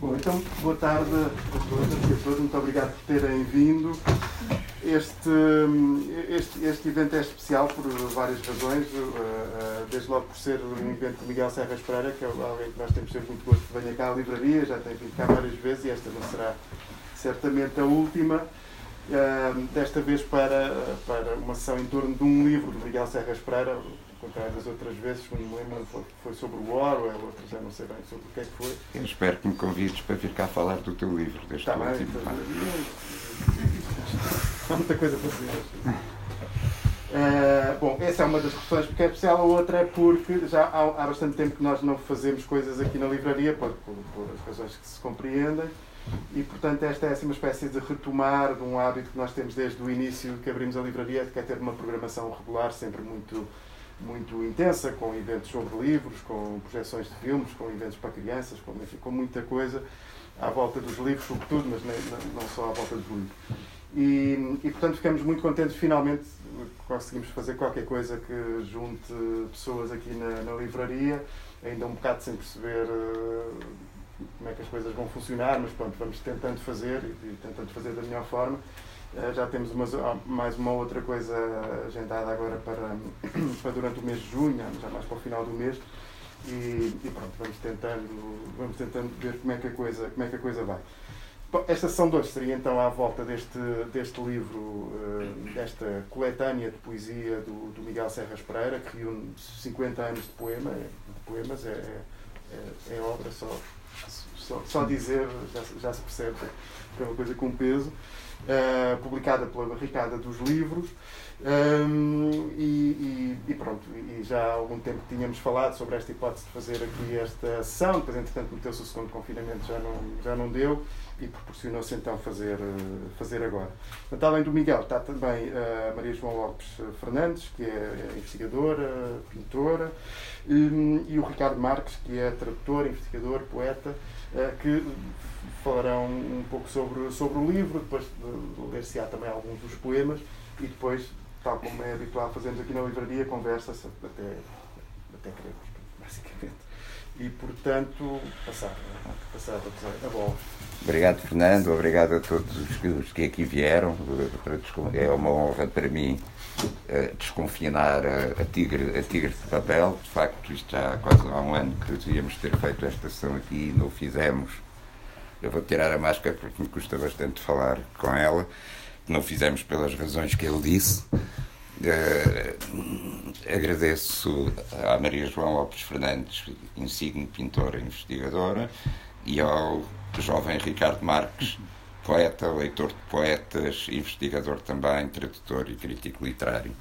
Bom, então, boa tarde a todas e a todos. Muito obrigado por terem vindo. Este, este, este evento é especial por várias razões. Eh, desde logo por ser um evento de Miguel Serras Pereira, que é alguém que nós temos sempre muito gosto que venha cá à livraria, já tem vindo cá várias vezes e esta não será certamente a última. Desta vez para, para uma sessão em torno de um livro de Miguel Serras Pereira, contrário das outras vezes, quando me lembro, foi, sobre o Orwell, outras já não sei bem sobre o que é que foi. Eu espero que me convides para vir cá falar do teu livro, deste Está bem, então, há muita coisa para dizer. Uh, bom, essa é uma das questões porque é especial, a outra é porque já há, há bastante tempo que nós não fazemos coisas aqui na livraria, por, por, por as razões que se compreendem, e portanto esta é assim, uma espécie de retomar de um hábito que nós temos desde o início que abrimos a livraria, que é ter uma programação regular, sempre muito muito intensa, com eventos sobre livros, com projeções de filmes, com eventos para crianças, com, enfim, com muita coisa à volta dos livros, sobretudo, mas nem, não só à volta dos livros. E, e, portanto ficamos muito contentes finalmente conseguimos fazer qualquer coisa que junte pessoas aqui na, na livraria, ainda um bocado sem perceber uh, como é que as coisas vão funcionar, mas pronto, vamos tentando fazer e, e tentando fazer da melhor forma. Eh, já temos uma, mais uma outra coisa agendada agora para, para durante o mês de junho, já mais para o final do mês. E, e, pronto, vamos tentando, vamos tentando ver como é que a coisa, como é que a coisa vai. Esta sessão 2 seria então à volta deste, deste livro, eh, desta coletânea de poesia do, do Miguel Serras Pereira, que reúne 50 anos de, poema, de poemas, é, é, é, é obra só, só, só dizer, já, já se percebe que é uma coisa com peso uh, publicada pela Barricada dos Livros. Um, e, e, e, pronto, e já há algum tempo tínhamos falado sobre esta hipótese de fazer aqui esta ação, depois entretanto meteu-se o segundo confinamento, já não, já não deu e proporcionou-se então fazer, fazer agora. Portanto, além do Miguel, está também a Maria João Lopes Fernandes, que é investigadora, pintora, e, o Ricardo Marques, que é tradutor, investigador, poeta, eh, que falarão um pouco sobre, sobre o livro, depois de ler-se-á também alguns dos poemas e depois, tal como é habitual, fazemos aqui na livraria, conversa-se até, até queremos, basicamente. E, portanto, passar, passar a bola. Obrigado, Fernando. Obrigado a todos os que aqui vieram. É uma honra para mim eh, desconfinar a, tigre, a tigre de papel. De facto, isto já há quase há um ano que devíamos ter feito esta sessão aqui e não o fizemos eu vou tirar a máscara porque me custa bastante falar com ela. Não fizemos pelas razões que ele disse. Uh, agradeço à Maria João Lopes Fernandes, insigne pintora e investigadora, e ao jovem Ricardo Marques, poeta, leitor de poetas, investigador também, tradutor e crítico literário,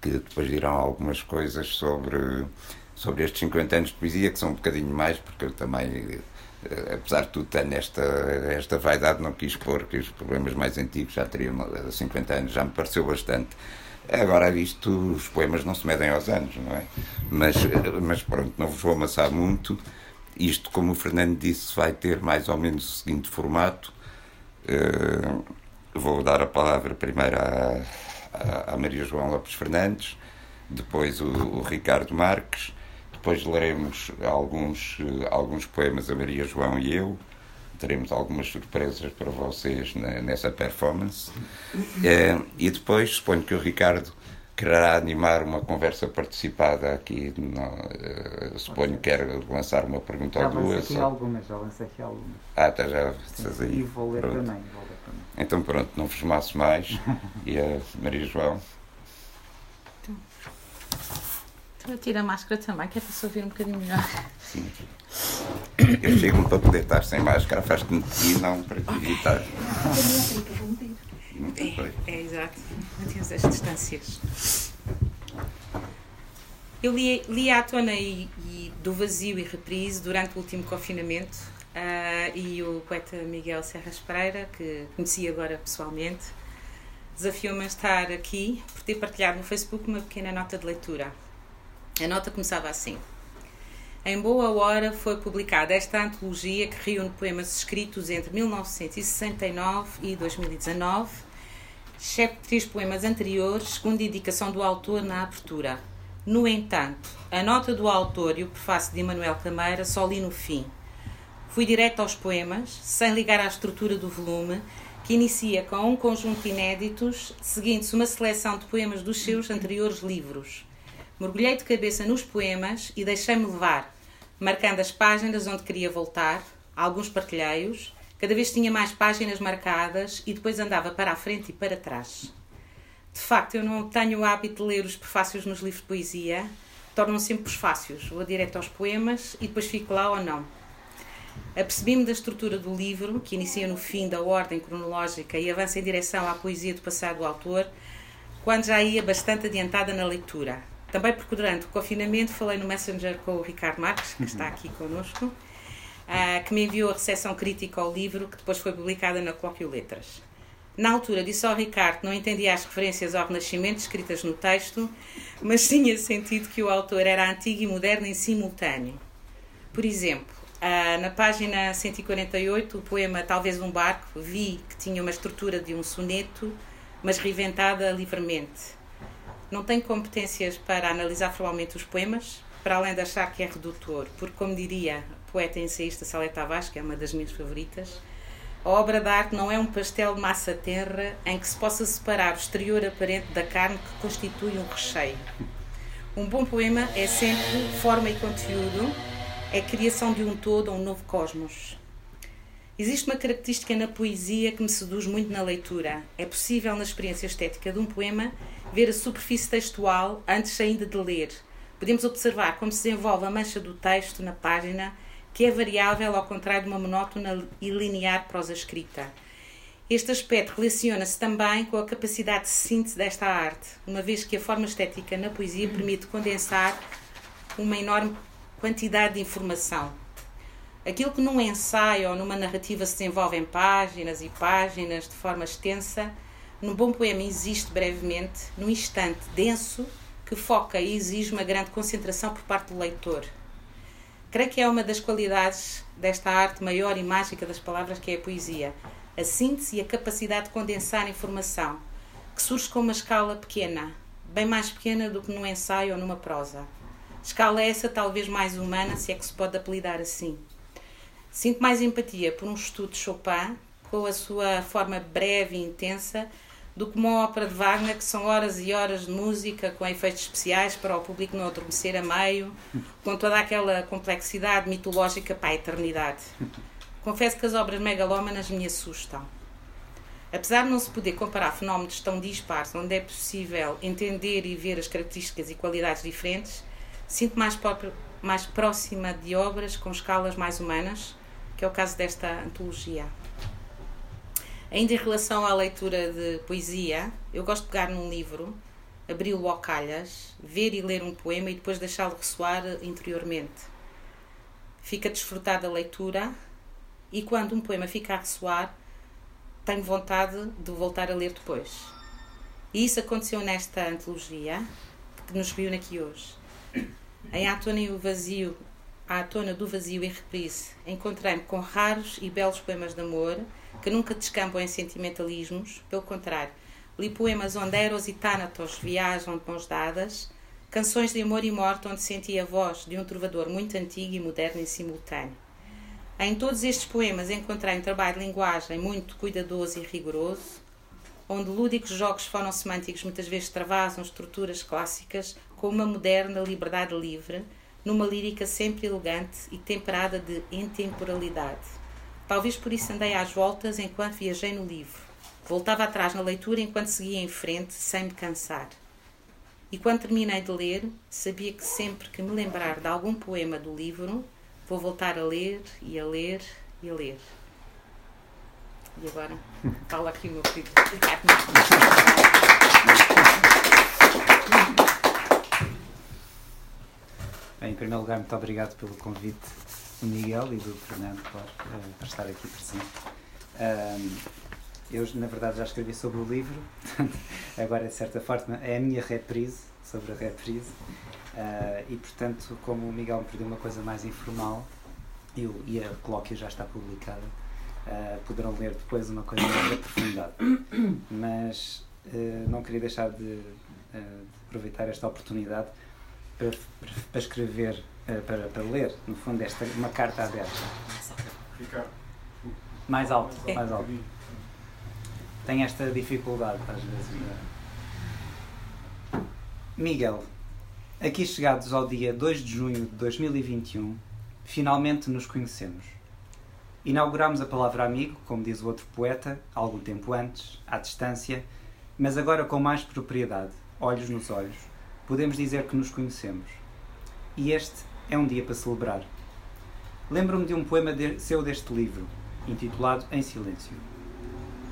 que depois dirão algumas coisas sobre, sobre estes 50 anos de poesia, que são um bocadinho mais, porque eu também eh, apesar de tudo, tenho esta, esta vaidade, não quis pôr que os problemas mais antigos já teriam 50 anos, já me pareceu bastante. Agora, visto, os poemas não se medem aos anos, não é? Mas, mas pronto, não vos vou amassar muito. Isto, como o Fernando disse, vai ter mais ou menos o seguinte formato. Uh, vou dar a palavra primeiro à, à, à Maria João Lopes Fernandes, depois o, o Ricardo Marques, depois leremos alguns, alguns poemas a Maria João e eu. Teremos algumas surpresas para vocês nessa performance. É, e depois, suponho que o Ricardo quererá animar uma conversa participada aqui. Eh, suponho que quer lançar uma pergunta já ou duas. Aqui algumas, já lancei aqui algumas. Ah, está já estás aí. E vou ler, também, vou ler também. Então pronto, não vos maço mais. e a Maria João. Estou a tirar a máscara também, que é para se ouvir um bocadinho melhor. Sim. Eu chego-me para poder estar sem máscara, faz-te e não para te evitar. É, é exato. Mantemos as distâncias. Eu li, li a Tona e, e, do Vazio e Reprise durante o último confinamento uh, e o poeta Miguel Serras Pereira, que conheci agora pessoalmente, desafiou-me a estar aqui por ter partilhado no Facebook uma pequena nota de leitura. A nota começava assim. Em boa hora foi publicada esta antologia que reúne poemas escritos entre 1969 e 2019, exceto três poemas anteriores, segundo indicação do autor na abertura. No entanto, a nota do autor e o prefácio de Emanuel Cameira só li no fim. Fui direto aos poemas, sem ligar à estrutura do volume, que inicia com um conjunto de inéditos, seguindo-se uma seleção de poemas dos seus anteriores livros. Mergulhei de cabeça nos poemas e deixei-me levar, marcando as páginas onde queria voltar, alguns partilhei-os, cada vez tinha mais páginas marcadas e depois andava para a frente e para trás. De facto, eu não tenho o hábito de ler os prefácios nos livros de poesia, tornam -se sempre prefácios. Vou direto aos poemas e depois fico lá ou não. Apercebi-me da estrutura do livro, que inicia no fim da ordem cronológica e avança em direção à poesia do passado do autor, quando já ia bastante adiantada na leitura. Também porque durante o confinamento falei no Messenger com o Ricardo Marques, que está aqui connosco, ah, que me enviou a recepção crítica ao livro, que depois foi publicada na Colóquio Letras. Na altura disse ao Ricardo que não entendia as referências ao Renascimento escritas no texto, mas tinha sentido que o autor era antigo e moderno em simultâneo. Por exemplo, ah, na página 148, o poema Talvez um Barco, vi que tinha uma estrutura de um soneto, mas reventada livremente. Não tenho competências para analisar formalmente os poemas, para além de achar que é redutor, porque, como diria a poeta ensaísta Saleta Tavares, que é uma das minhas favoritas, a obra de arte não é um pastel de massa terra em que se possa separar o exterior aparente da carne que constitui um recheio. Um bom poema é sempre forma e conteúdo, é criação de um todo, um novo cosmos. Existe uma característica na poesia que me seduz muito na leitura. É possível, na experiência estética de um poema, ver a superfície textual antes ainda de ler. Podemos observar como se desenvolve a mancha do texto na página, que é variável ao contrário de uma monótona e linear prosa escrita. Este aspecto relaciona-se também com a capacidade de síntese desta arte, uma vez que a forma estética na poesia permite condensar uma enorme quantidade de informação. Aquilo que num ensaio ou numa narrativa se desenvolve em páginas e páginas de forma extensa, num bom poema existe brevemente, num instante denso, que foca e exige uma grande concentração por parte do leitor. Creio que é uma das qualidades desta arte maior e mágica das palavras, que é a poesia. A síntese e a capacidade de condensar informação, que surge com uma escala pequena, bem mais pequena do que num ensaio ou numa prosa. Escala essa talvez mais humana, se é que se pode apelidar assim. Sinto mais empatia por um estudo de Chopin, com a sua forma breve e intensa, do que uma ópera de Wagner, que são horas e horas de música com efeitos especiais para o público não adormecer a meio, com toda aquela complexidade mitológica para a eternidade. Confesso que as obras megalómanas me assustam. Apesar de não se poder comparar fenómenos tão dispares, onde é possível entender e ver as características e qualidades diferentes, sinto mais, mais próxima de obras com escalas mais humanas, que é o caso desta antologia. Ainda em relação à leitura de poesia, eu gosto de pegar num livro, abri-lo ao calhas, ver e ler um poema e depois deixá-lo ressoar interiormente. Fica a desfrutar da leitura e quando um poema fica a ressoar, tenho vontade de voltar a ler depois. E isso aconteceu nesta antologia que nos reúne aqui hoje. Em A Tona e o Vazio, A Tona do Vazio e Reprise, encontrei-me com raros e belos poemas de amor que nunca descampam em sentimentalismos, pelo contrário, li poemas onde Eros e Thanatos viajam de mãos dadas, canções de amor e morte onde senti a voz de um trovador muito antigo e moderno em simultâneo. Em todos estes poemas encontrei um trabalho de linguagem muito cuidadoso e rigoroso, onde lúdicos jogos foram semânticos muitas vezes travasam estruturas clássicas com uma moderna liberdade livre, numa lírica sempre elegante e temperada de intemporalidade. Talvez por isso andei às voltas enquanto viajei no livro. Voltava atrás na leitura enquanto seguia em frente, sem me cansar. E quando terminei de ler, sabia que sempre que me lembrar de algum poema do livro, vou voltar a ler e a ler e a ler. E agora, fala aqui o meu querido Ricardo. Em primeiro lugar, muito obrigado pelo convite do Miguel e do Fernando, claro, uh, por estar aqui presente. Um, eu, na verdade, já escrevi sobre o livro, agora, de certa forma, é a minha reprise sobre a reprise. Uh, e, portanto, como o Miguel me pediu uma coisa mais informal, eu, e a colóquia já está publicada, uh, poderão ler depois uma coisa mais aprofundada. Mas não queria deixar de, de aproveitar esta oportunidade para, para escrever, eh, para, para ler, no fundo, esta, uma carta aberta. Ficar. Mais alto, É. mais alto. Tem esta dificuldade às vezes. de- Miguel, aqui chegados ao dia 2 de junho de 2021, finalmente nos conhecemos. Inauguramos a palavra amigo, como diz o outro poeta, algum tempo antes, à distância, mas agora com mais propriedade, olhos nos olhos, podemos dizer que nos conhecemos. E este é um dia para celebrar. Lembro-me de um poema de- seu deste livro, intitulado Em Silêncio.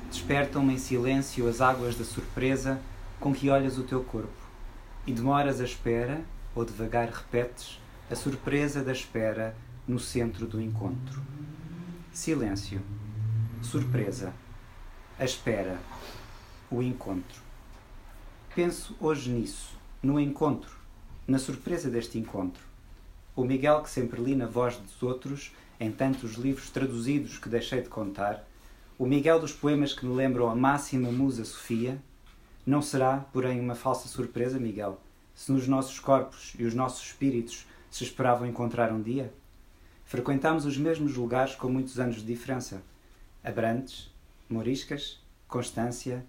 Despertam-me em silêncio as águas da surpresa com que olhas o teu corpo, e demoras a espera, ou devagar repetes, a surpresa da espera no centro do encontro. Silêncio, surpresa, a espera, o encontro. Penso hoje nisso, no encontro, na surpresa deste encontro. O Miguel que sempre li na voz dos outros, em tantos livros traduzidos que deixei de contar, o Miguel dos poemas que me lembram a máxima musa Sofia, não será, porém, uma falsa surpresa, Miguel, se nos nossos corpos e os nossos espíritos se esperavam encontrar um dia? Frequentámos os mesmos lugares com muitos anos de diferença. Abrantes, Moriscas, Constância,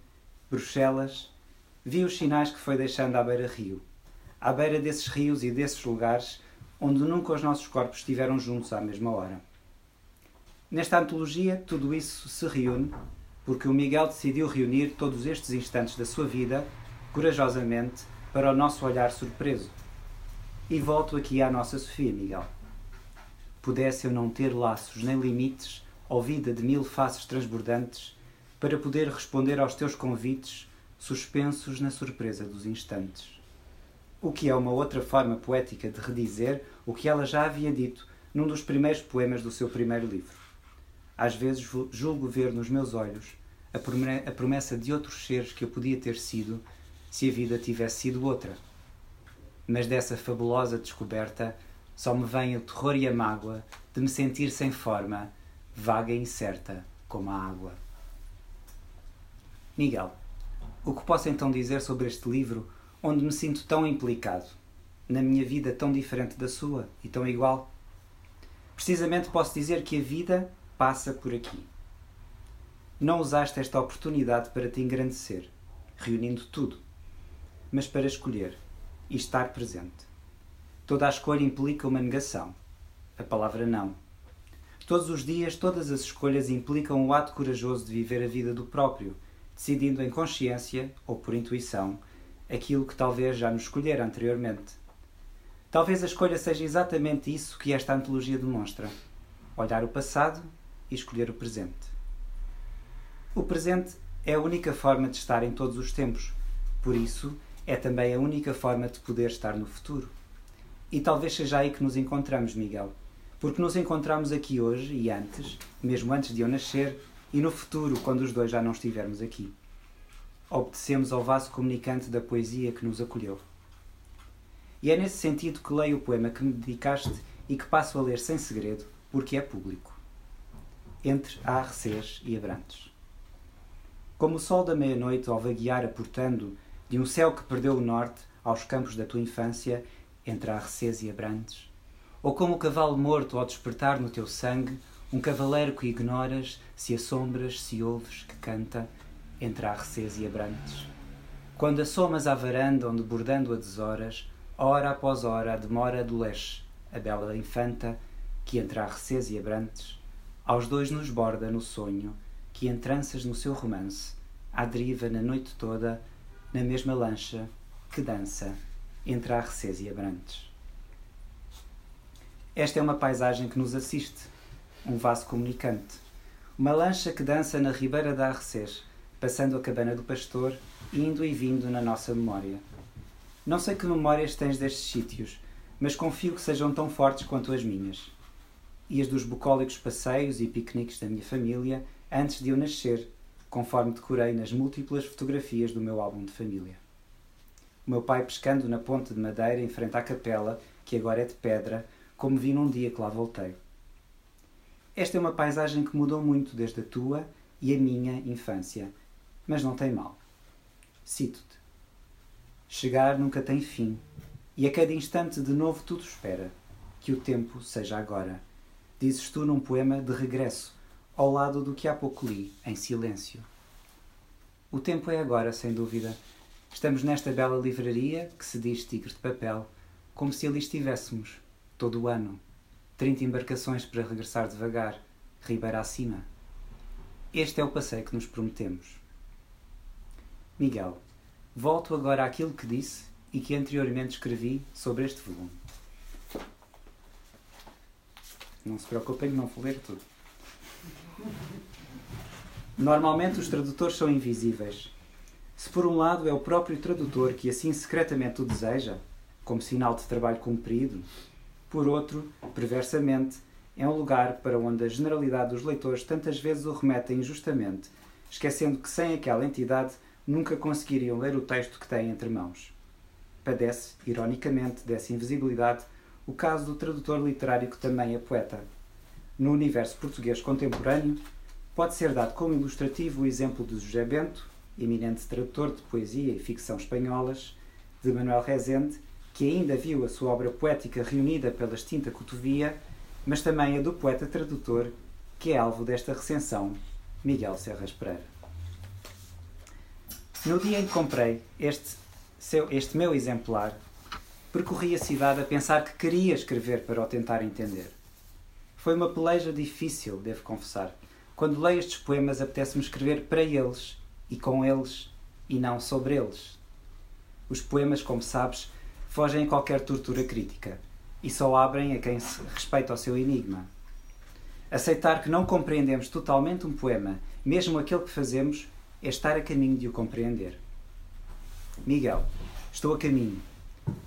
Bruxelas. Vi os sinais que foi deixando à beira-rio. À beira desses rios e desses lugares onde nunca os nossos corpos estiveram juntos à mesma hora. Nesta antologia, tudo isso se reúne porque o Miguel decidiu reunir todos estes instantes da sua vida, corajosamente, para o nosso olhar surpreso. E volto aqui à nossa Sofia, Miguel. Pudesse eu não ter laços nem limites, ou vida de mil faces transbordantes, para poder responder aos teus convites, suspensos na surpresa dos instantes. O que é uma outra forma poética de redizer o que ela já havia dito num dos primeiros poemas do seu primeiro livro. Às vezes julgo ver nos meus olhos a promessa de outros seres que eu podia ter sido se a vida tivesse sido outra. Mas dessa fabulosa descoberta só me vem o terror e a mágoa de me sentir sem forma, vaga e incerta como a água. Miguel, o que posso então dizer sobre este livro onde me sinto tão implicado, na minha vida tão diferente da sua e tão igual? Precisamente posso dizer que a vida passa por aqui. Não usaste esta oportunidade para te engrandecer, reunindo tudo, mas para escolher e estar presente. Toda a escolha implica uma negação, a palavra não. Todos os dias, todas as escolhas implicam o ato corajoso de viver a vida do próprio, decidindo em consciência ou por intuição aquilo que talvez já nos escolhera anteriormente. Talvez a escolha seja exatamente isso que esta antologia demonstra: olhar o passado e escolher o presente. O presente é a única forma de estar em todos os tempos, por isso é também a única forma de poder estar no futuro. E talvez seja aí que nos encontramos, Miguel, porque nos encontramos aqui hoje e antes, mesmo antes de eu nascer, e no futuro, quando os dois já não estivermos aqui. Obedecemos ao vaso comunicante da poesia que nos acolheu. E é nesse sentido que leio o poema que me dedicaste e que passo a ler sem segredo, porque é público. Entre Arrecês e Abrantes. Como o sol da meia-noite ao vaguear aportando de um céu que perdeu o norte aos campos da tua infância, entre Arrecês e Abrantes, ou como o cavalo morto ao despertar no teu sangue, um cavaleiro que ignoras se assombras, se ouves que canta entre Arrecês e Abrantes. Quando assomas à varanda onde bordando a deshoras, hora após hora a demora adolesce a bela infanta que entre Arrecês e Abrantes, aos dois nos borda no sonho, que entranças no seu romance, à deriva na noite toda, na mesma lancha que dança entre Arrecês e Abrantes. Esta é uma paisagem que nos assiste, um vaso comunicante. Uma lancha que dança na ribeira da Arrecês, passando a cabana do pastor, indo e vindo na nossa memória. Não sei que memórias tens destes sítios, mas confio que sejam tão fortes quanto as minhas. E as dos bucólicos passeios e piqueniques da minha família antes de eu nascer, conforme decorei nas múltiplas fotografias do meu álbum de família. O meu pai pescando na ponte de madeira em frente à capela, que agora é de pedra, como vi num dia que lá voltei. Esta é uma paisagem que mudou muito desde a tua e a minha infância, mas não tem mal. Cito-te. Chegar nunca tem fim, e a cada instante de novo tudo espera, que o tempo seja agora. dizes tu num poema de regresso, ao lado do que há pouco li, em silêncio. O tempo é agora, sem dúvida. Estamos nesta bela livraria, que se diz Tigre de Papel, como se ali estivéssemos, todo o ano. Trinta embarcações para regressar devagar, ribeira acima. Este é o passeio que nos prometemos. Miguel, volto agora àquilo que disse e que anteriormente escrevi sobre este volume. Não se preocupem, não vou ler tudo. Normalmente os tradutores são invisíveis. Se por um lado é o próprio tradutor que assim secretamente o deseja, como sinal de trabalho cumprido, por outro, perversamente, é um lugar para onde a generalidade dos leitores tantas vezes o remetem injustamente, esquecendo que sem aquela entidade nunca conseguiriam ler o texto que têm entre mãos. Padece, ironicamente, dessa invisibilidade o caso do tradutor literário que também é poeta. No universo português contemporâneo, pode ser dado como ilustrativo o exemplo de José Bento, eminente tradutor de poesia e ficção espanholas, de Manuel Rezende, que ainda viu a sua obra poética reunida pela extinta cotovia, mas também a do poeta tradutor, que é alvo desta recensão, Miguel Serras Pereira. No dia em que comprei este, seu, este meu exemplar, percorri a cidade a pensar que queria escrever para o tentar entender. Foi uma peleja difícil, devo confessar. Quando leio estes poemas, apetece-me escrever para eles e com eles e não sobre eles. Os poemas, como sabes, fogem a qualquer tortura crítica e só abrem a quem respeita o seu enigma. Aceitar que não compreendemos totalmente um poema, mesmo aquele que fazemos, é estar a caminho de o compreender. Miguel, estou a caminho.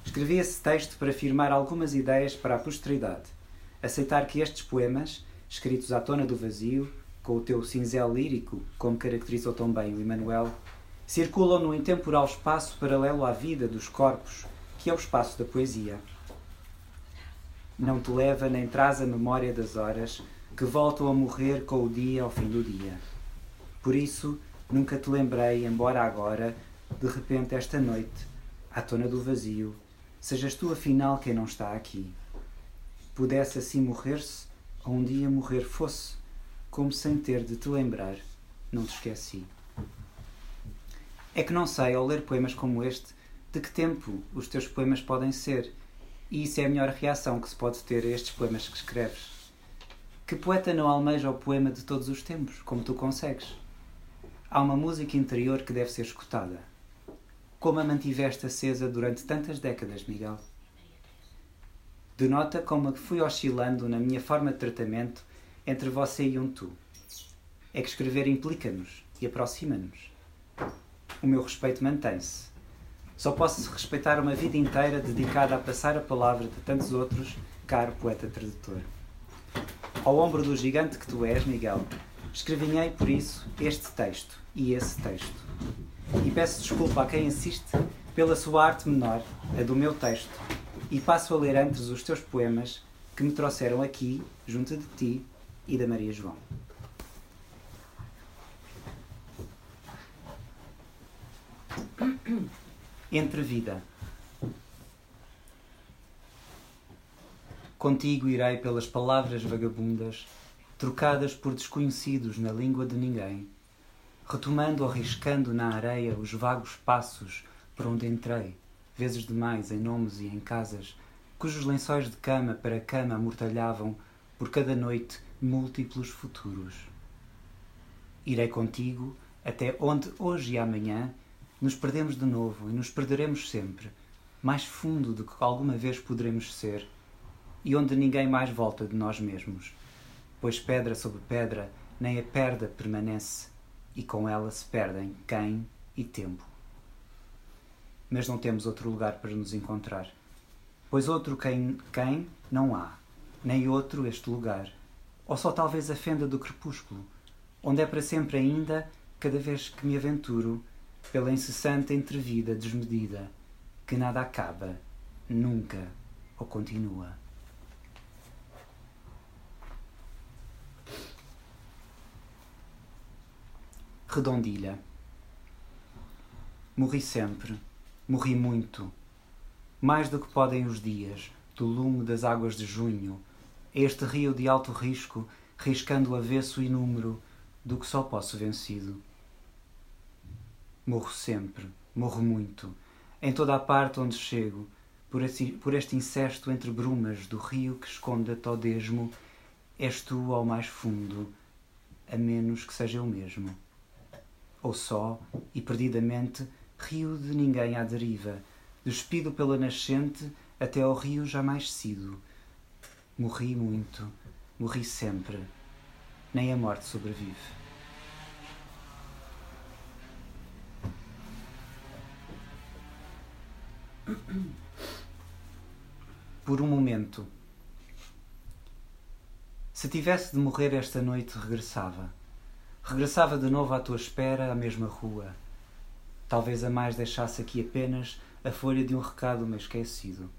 Escrevi esse texto para afirmar algumas ideias para a posteridade. Aceitar que estes poemas, escritos à tona do vazio, com o teu cinzel lírico, como caracterizou tão bem o Emanuel, circulam no intemporal espaço paralelo à vida dos corpos, que é o espaço da poesia. Não te leva nem traz a memória das horas que voltam a morrer com o dia ao fim do dia. Por isso, Nunca te lembrei, embora agora, de repente esta noite, à tona do vazio, sejas tu afinal quem não está aqui. Pudesse assim morrer-se, ou um dia morrer fosse, como sem ter de te lembrar, não te esqueci. É que não sei, ao ler poemas como este, de que tempo os teus poemas podem ser, e isso é a melhor reação que se pode ter a estes poemas que escreves. Que poeta não almeja o poema de todos os tempos, como tu consegues? há uma música interior que deve ser escutada. Como a mantiveste acesa durante tantas décadas, Miguel? Denota como fui oscilando na minha forma de tratamento entre você e um tu. É que escrever implica-nos e aproxima-nos. O meu respeito mantém-se. Só posso respeitar uma vida inteira dedicada a passar a palavra de tantos outros, caro poeta tradutor. Ao ombro do gigante que tu és, Miguel, escrevinhei por isso este texto e esse texto. E peço desculpa a quem assiste pela sua arte menor, a do meu texto, e passo a ler antes os teus poemas que me trouxeram aqui, junto de ti e da Maria João. Entre vida. Contigo irei pelas palavras vagabundas, trocadas por desconhecidos na língua de ninguém retomando ou riscando na areia os vagos passos por onde entrei, vezes demais em nomes e em casas, cujos lençóis de cama para cama amortalhavam por cada noite múltiplos futuros. Irei contigo até onde hoje e amanhã nos perdemos de novo e nos perderemos sempre, mais fundo do que alguma vez poderemos ser, e onde ninguém mais volta de nós mesmos, pois pedra sobre pedra nem a perda permanece, e com ela se perdem quem e tempo. Mas não temos outro lugar para nos encontrar, pois outro quem, quem não há, nem outro este lugar, ou só talvez a fenda do crepúsculo, onde é para sempre ainda, cada vez que me aventuro, pela incessante entrevida desmedida, que nada acaba, nunca ou continua. Redondilha. Morri sempre, morri muito, mais do que podem os dias, do lume das águas de junho, este rio de alto risco, riscando avesso e número do que só posso vencido. Morro sempre, morro muito, em toda a parte onde chego, por este, por este incesto entre brumas do rio que esconde a todesmo, és tu ao mais fundo, a menos que seja eu mesmo. Ou só, e perdidamente, rio de ninguém à deriva, despido pela nascente até ao rio jamais sido. Morri muito, morri sempre, nem a morte sobrevive. Por um momento, se tivesse de morrer esta noite, regressava. Regressava de novo à tua espera, à mesma rua. Talvez a mais deixasse aqui apenas a folha de um recado me esquecido.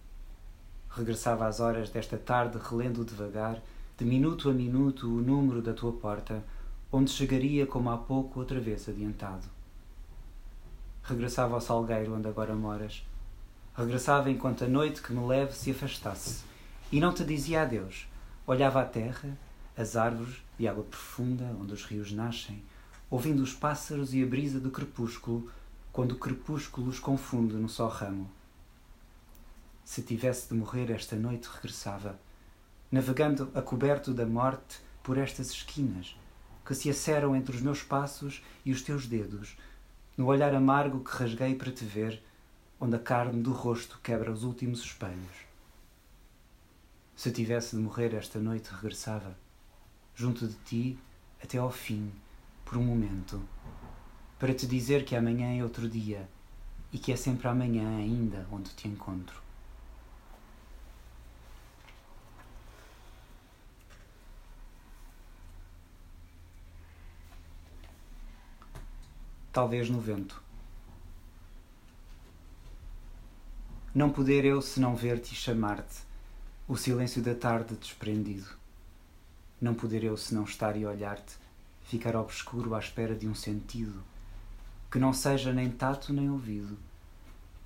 Regressava às horas desta tarde, relendo devagar, de minuto a minuto, o número da tua porta, onde chegaria como há pouco outra vez adiantado. Regressava ao salgueiro onde agora moras. Regressava enquanto a noite que me leve se afastasse. E não te dizia adeus. Olhava a terra, as árvores de água profunda onde os rios nascem, ouvindo os pássaros e a brisa do crepúsculo quando o crepúsculo os confunde no só ramo. Se tivesse de morrer esta noite, regressava, navegando a coberto da morte por estas esquinas, que se aceram entre os meus passos e os teus dedos, no olhar amargo que rasguei para te ver, onde a carne do rosto quebra os últimos espelhos. Se tivesse de morrer esta noite, regressava, junto de ti, até ao fim, por um momento para te dizer que amanhã é outro dia e que é sempre amanhã ainda onde te encontro. Talvez no vento. Não poder eu senão ver-te e chamar-te, o silêncio da tarde desprendido. Não poder eu senão estar e olhar-te, ficar obscuro à espera de um sentido. Que não seja nem tato nem ouvido,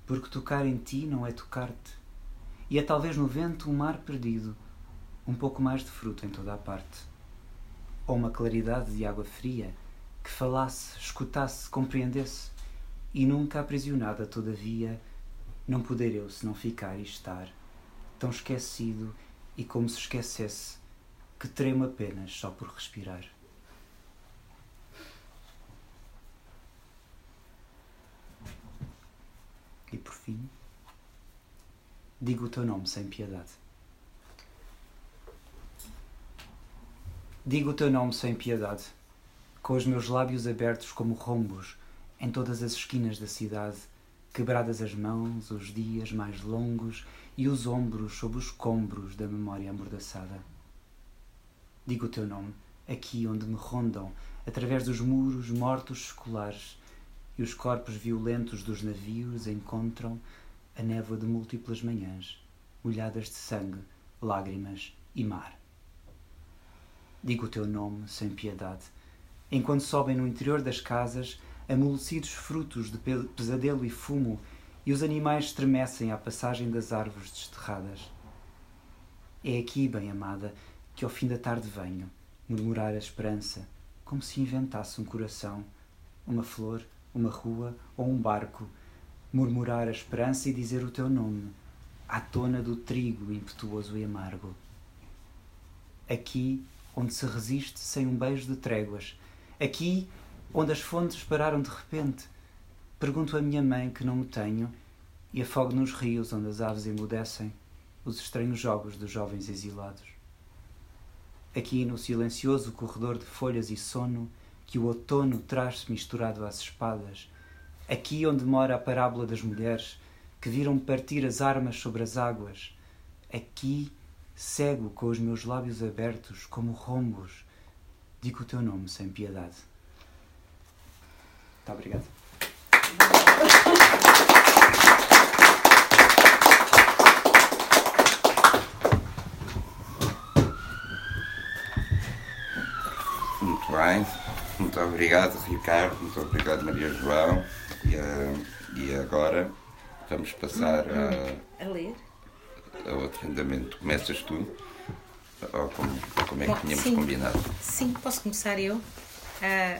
porque tocar em ti não é tocar-te, e é talvez no vento um mar perdido, um pouco mais de fruto em toda a parte, ou uma claridade de água fria que falasse, escutasse, compreendesse, e nunca aprisionada, todavia, não poder eu se não ficar e estar, tão esquecido e como se esquecesse, que tremo apenas só por respirar. E por fim, digo o teu nome sem piedade. Digo o teu nome sem piedade, com os meus lábios abertos como rombos em todas as esquinas da cidade, quebradas as mãos, os dias mais longos e os ombros sob os combros da memória amordaçada. Digo o teu nome aqui onde me rondam, através dos muros mortos escolares, e os corpos violentos dos navios encontram a névoa de múltiplas manhãs, molhadas de sangue, lágrimas e mar. Digo o teu nome sem piedade, enquanto sobem no interior das casas amolecidos frutos de pesadelo e fumo, e os animais estremecem à passagem das árvores desterradas. É aqui, bem-amada, que ao fim da tarde venho murmurar a esperança, como se inventasse um coração, uma flor uma rua ou um barco, murmurar a esperança e dizer o teu nome, à tona do trigo impetuoso e amargo. Aqui onde se resiste sem um beijo de tréguas, aqui onde as fontes pararam de repente, pergunto à minha mãe que não me tenho e afogo nos rios onde as aves emudecem os estranhos jogos dos jovens exilados. Aqui no silencioso corredor de folhas e sono, que o outono traz misturado às espadas, aqui onde mora a parábola das mulheres que viram partir as armas sobre as águas, aqui, cego com os meus lábios abertos como rombos, digo o teu nome sem piedade. Muito obrigado. Muito bem. Muito obrigado, Ricardo. Muito obrigado, Maria João. E, uh, e agora vamos passar a, a ler. A outro andamento. Começas tu. Ou como, como é que Bom, tínhamos sim. combinado? Sim, posso começar eu? Ah,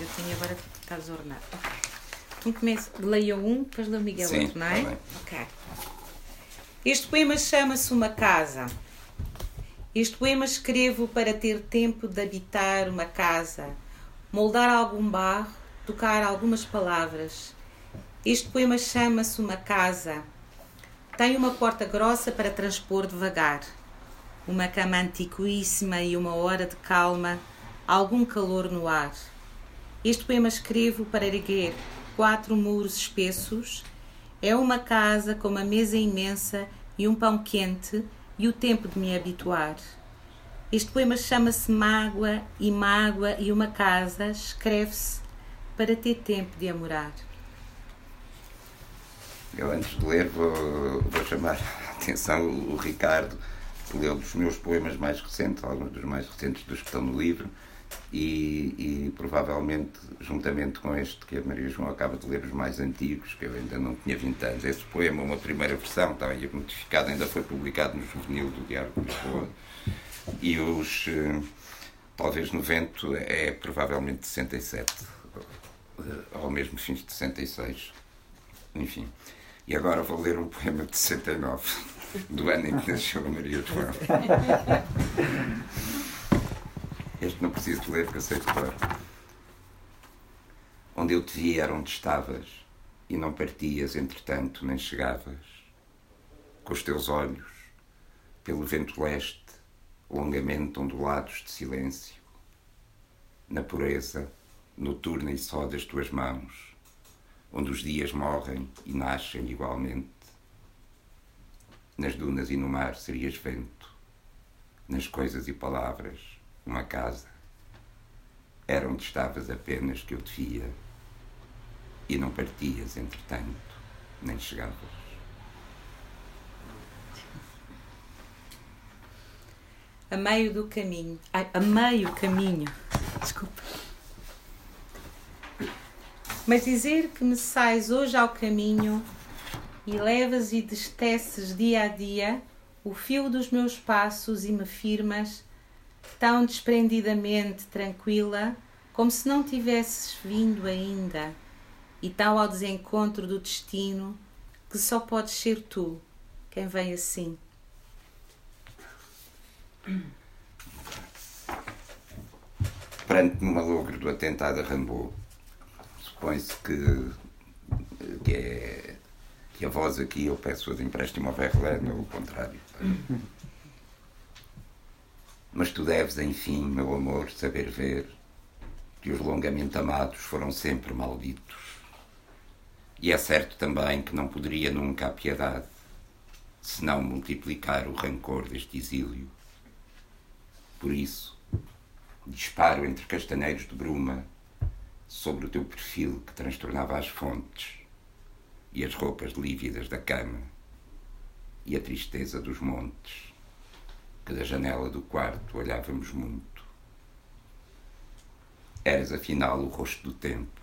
eu tenho agora que estar desordenado. Ok. Então começo, leia um, depois lê o Miguel Sim, outro, não é? tá. Ok. Este poema chama-se Uma Casa. Este poema escrevo para ter tempo de habitar uma casa, moldar algum barro, tocar algumas palavras. Este poema chama-se Uma Casa. Tem uma porta grossa para transpor devagar uma cama antiquíssima e uma hora de calma, algum calor no ar. Este poema escrevo para erguer quatro muros espessos. É uma casa com uma mesa imensa e um pão quente e o tempo de me habituar. Este poema chama-se Mágoa e Mágoa e uma casa escreve-se para ter tempo de a morar. Eu, antes de ler, vou, vou chamar a atenção o Ricardo, que leu dos meus poemas mais recentes, alguns dos mais recentes dos que estão no livro, e, e provavelmente, juntamente com este que a Maria João acaba de ler, os mais antigos, que eu ainda não tinha 20 anos. Esse poema, uma primeira versão, está aí modificado, ainda foi publicado no Juvenil do Diário de Lisboa. E os, eh, talvez no vento, é provavelmente de 67, ou mesmo fins de 66. Enfim. E agora vou ler um poema de 69, do ano em que nasceu a Maria João. Este não preciso de ler porque eu sei de cor. Onde eu te vi era onde estavas, e não partias, entretanto, nem chegavas. Com os teus olhos, pelo vento leste, longamente ondulados de silêncio. Na pureza, noturna e só das tuas mãos, onde os dias morrem e nascem igualmente. Nas dunas e no mar serias vento, nas coisas e palavras, uma casa. Era onde estavas apenas que eu te via, e não partias, entretanto, nem chegavas. A meio do caminho. Ai, a meio caminho. Desculpa. Mas dizer que me sais hoje ao caminho e levas e desteces dia a dia o fio dos meus passos e me firmas tão desprendidamente tranquila como se não tivesses vindo ainda e tal ao desencontro do destino que só podes ser tu quem vem assim. Perante no malogro do atentado a Rambo, supõe-se que, que, é, que a voz aqui eu peço de empréstimo ao Verlaine ou o contrário. Mas tu deves, enfim, meu amor, saber ver que os longamente amados foram sempre malditos. E é certo também que não poderia nunca a piedade, senão multiplicar o rancor deste exílio. Por isso, disparo entre castaneiros de bruma sobre o teu perfil que transtornava as fontes e as roupas lívidas da cama e a tristeza dos montes da janela do quarto olhávamos muito. Eras afinal o rosto do tempo,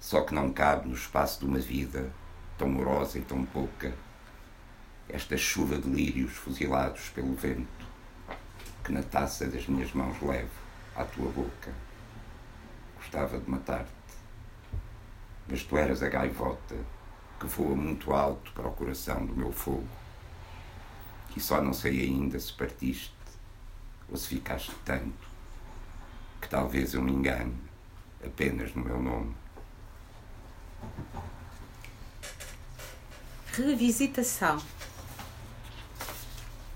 só que não cabe no espaço de uma vida tão morosa e tão pouca esta chuva de lírios fuzilados pelo vento que na taça das minhas mãos levo à tua boca. Gostava de matar-te, mas tu eras a gaivota que voa muito alto para o coração do meu fogo. E só não sei ainda se partiste ou se ficaste tanto que talvez eu me engane apenas no meu nome. Revisitação.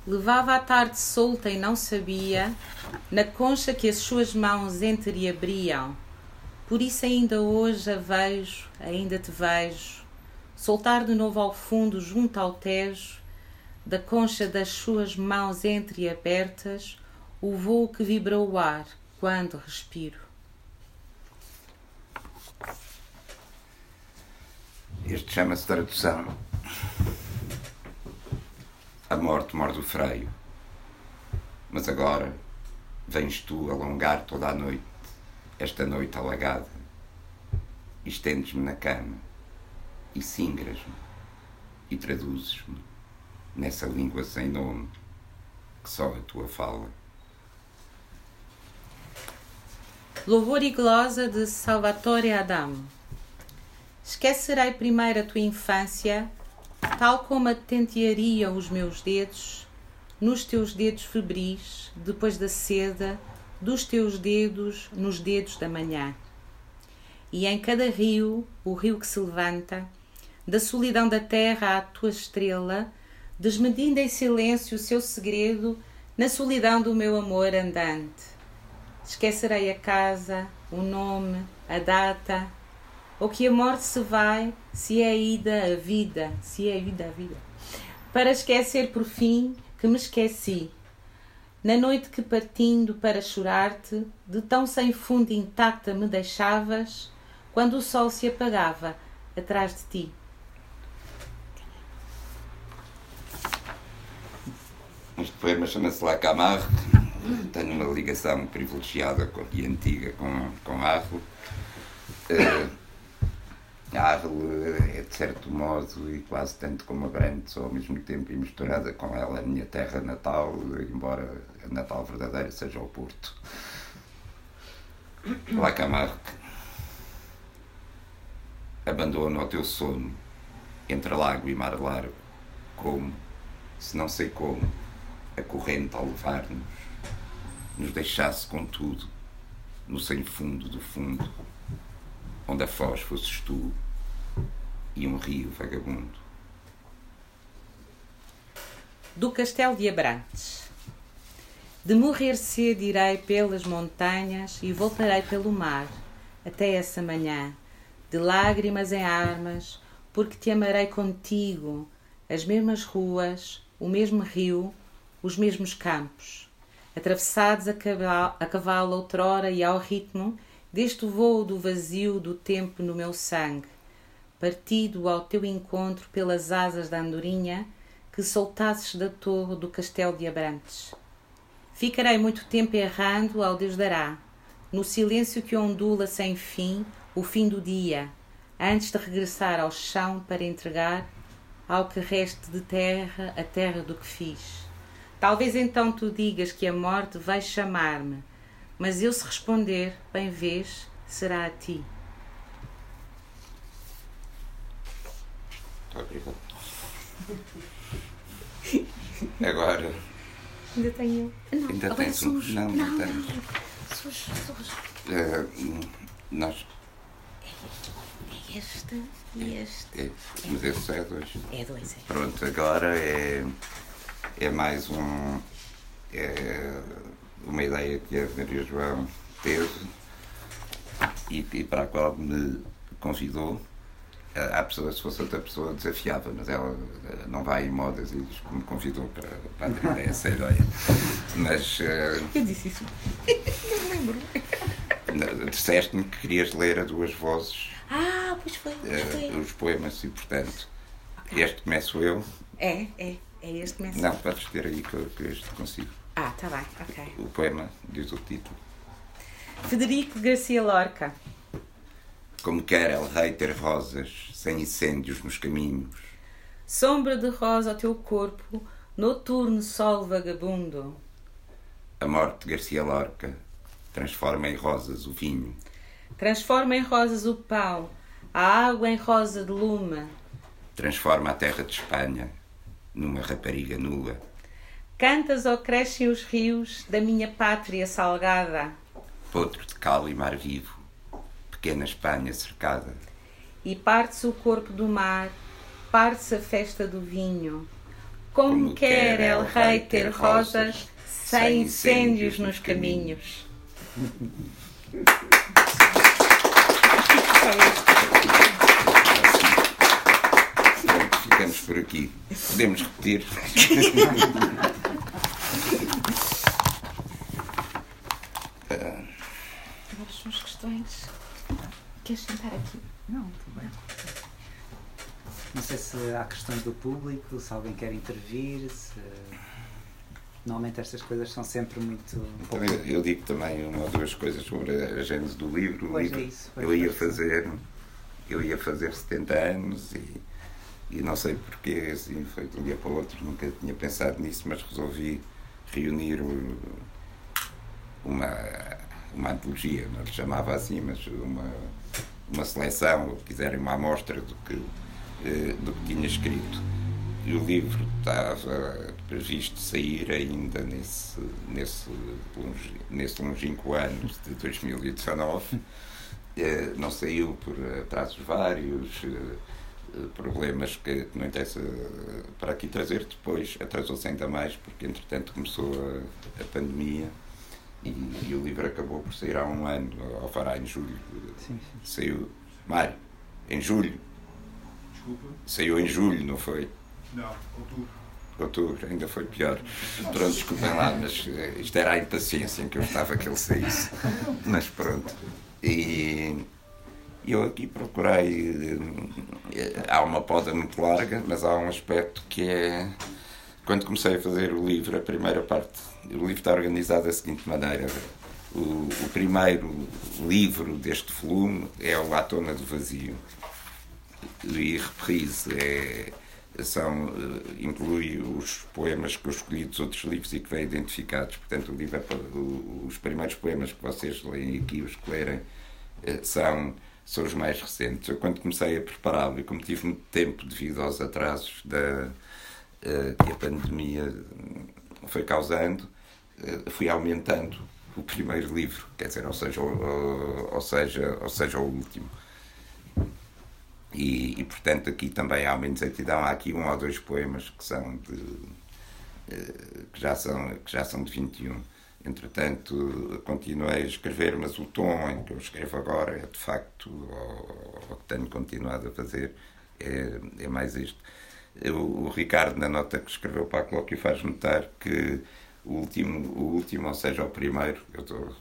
Levava a tarde solta e não sabia, na concha que as suas mãos entreabriam. Por isso ainda hoje a vejo, ainda te vejo, soltar de novo ao fundo junto ao tejo, da concha das suas mãos entreabertas, o voo que vibra o ar quando respiro. Este chama-se tradução. A morte morde o freio. Mas agora vens tu alongar toda a noite, esta noite alagada, estendes-me na cama, e singras-me, e traduzes-me, nessa língua sem nome que só a tua fala. Louvor e glosa de Salvatore Adamo. Esquecerei primeiro a tua infância, tal como a tenteariam os meus dedos, nos teus dedos febris, depois da seda, dos teus dedos nos dedos da manhã. E em cada rio, o rio que se levanta, da solidão da terra à tua estrela, desmedindo em silêncio o seu segredo, na solidão do meu amor andante. Esquecerei a casa, o nome, a data, ou que a morte se vai, se é a ida a vida, se é a ida a vida. Para esquecer por fim que me esqueci. Na noite que partindo para chorar-te, de tão sem fundo intacta me deixavas, quando o sol se apagava atrás de ti. Este poema chama-se La Camargue. Tenho uma ligação privilegiada e antiga com, com Arles. Uh, Arles é, de certo modo, e quase tanto como Abrantes, ao mesmo tempo, e misturada com ela, a minha terra natal, embora a natal verdadeira seja o Porto. La Camargue. Abandona o teu sono, entre lago e mar largo, como, se não sei como, a corrente ao levar-nos, nos deixasse, contudo, no sem fundo do fundo, onde a foz fosses tu e um rio vagabundo. Do Castelo de Abrantes. De morrer cedo irei pelas montanhas e voltarei pelo mar, até essa manhã, de lágrimas em armas, porque te amarei contigo, as mesmas ruas, o mesmo rio, os mesmos campos, atravessados a cavalo, a cavalo outrora e ao ritmo deste voo do vazio do tempo no meu sangue, partido ao teu encontro pelas asas da andorinha que soltasses da torre do castelo de Abrantes. Ficarei muito tempo errando ao Deus dará, no silêncio que ondula sem fim o fim do dia, antes de regressar ao chão para entregar ao que reste de terra a terra do que fiz. Talvez então tu digas que a morte vai chamar-me, mas eu se responder, bem vês, será a ti. Obrigado. Agora. Ainda tenho. Não, Ainda agora tens um. sujo. Não, não, não, tens. Sujo, sujo. Eh, nós. É este e este. É, mas esse é dois. É dois, é. Pronto, agora é, é mais um. É uma ideia que a Maria João teve e, e para a qual me convidou. A pessoa, se fosse outra pessoa, desafiava, mas ela eh, não vai em modas e diz que me convidou para, para ter essa ideia. Mas eh, Eu disse isso. Não lembro. disseste-me que querias ler a duas vozes Ah, pois foi. Pois eh, foi. os poemas e, portanto, este começo eu. É, é. É este mesmo. Não, podes ter aí que, eu- que este consigo. Ah, tá bem, ok. O poema diz o título. Federico Garcia Lorca. Como quer el rei ter rosas, sem incêndios nos caminhos, Sombra de rosa ao teu corpo, noturno sol vagabundo. a morte de Garcia Lorca transforma em rosas o vinho, Transforma em rosas o pau, a água em rosa de lume. transforma a terra de Espanha numa rapariga nua, Cantas ou crescem os rios da minha pátria salgada. potro de cal e mar vivo, pequena Espanha cercada, E parte-se o corpo do mar, parte-se a festa do vinho. Como, quer el rei ter rosas, sem incêndios nos caminhos. Pronto, ficamos por aqui. Podemos repetir. Agora são as questões. Queres sentar aqui? Não, tudo bem. Não sei se há questões do público, se alguém quer intervir, se... Normalmente estas coisas são sempre muito... pouco- Também eu digo também uma ou duas coisas sobre a gênese do livro. O Pois livro é isso, pois eu ia é. fazer, eu ia fazer 70 anos e e não sei porquê, assim, foi de um dia para o outro, nunca tinha pensado nisso, mas resolvi reunir uma, uma antologia, não lhe chamava assim, mas uma, uma seleção, ou quiserem uma amostra do que, eh, do que tinha escrito. E o livro estava previsto sair ainda nesse, nesse, nesse longínquo ano de 2019. Eh, não saiu por atrasos vários, eh, problemas que, que não interessa para aqui trazer. Depois atrasou-se ainda mais, porque entretanto começou a, a pandemia e, e, o livro acabou por sair há um ano, ou fará em julho. Sim, sim. Saiu. Mário, em julho. Desculpa? Saiu em julho, não foi? Não, outubro. Outubro, ainda foi pior. Pronto, desculpem lá, mas eh, isto era a impaciência em que eu estava que ele saísse. Mas pronto. E eu aqui procurei. Eh, há uma poda muito larga, mas há um aspecto que é. Quando comecei a fazer o livro, a primeira parte, o livro está organizado da seguinte maneira: o, o primeiro livro deste volume é o A Tona do Vazio, e Reprise é, são, eh, inclui os poemas que eu escolhi dos outros livros e que vêm identificados. Portanto, o livro é os primeiros poemas que vocês leem aqui, os que lerem, eh, são são os mais recentes. Eu, quando comecei a prepará-lo, e como tive muito tempo devido aos atrasos da, uh, que a pandemia foi causando, uh, fui aumentando o primeiro livro, quer dizer, ou seja, ou, ou seja, ou seja, o último. E, e, portanto, aqui também há uma inexatidão. Há aqui um ou dois poemas que são de. Uh, que, já são, que já são de 21 Entretanto, continuei a escrever, mas o tom em que eu escrevo agora é de facto, o que tenho continuado a fazer, é, é mais isto. O, o, Ricardo, na nota que escreveu para a colóquio, faz notar que o último, o último, ou seja, o primeiro, eu estou,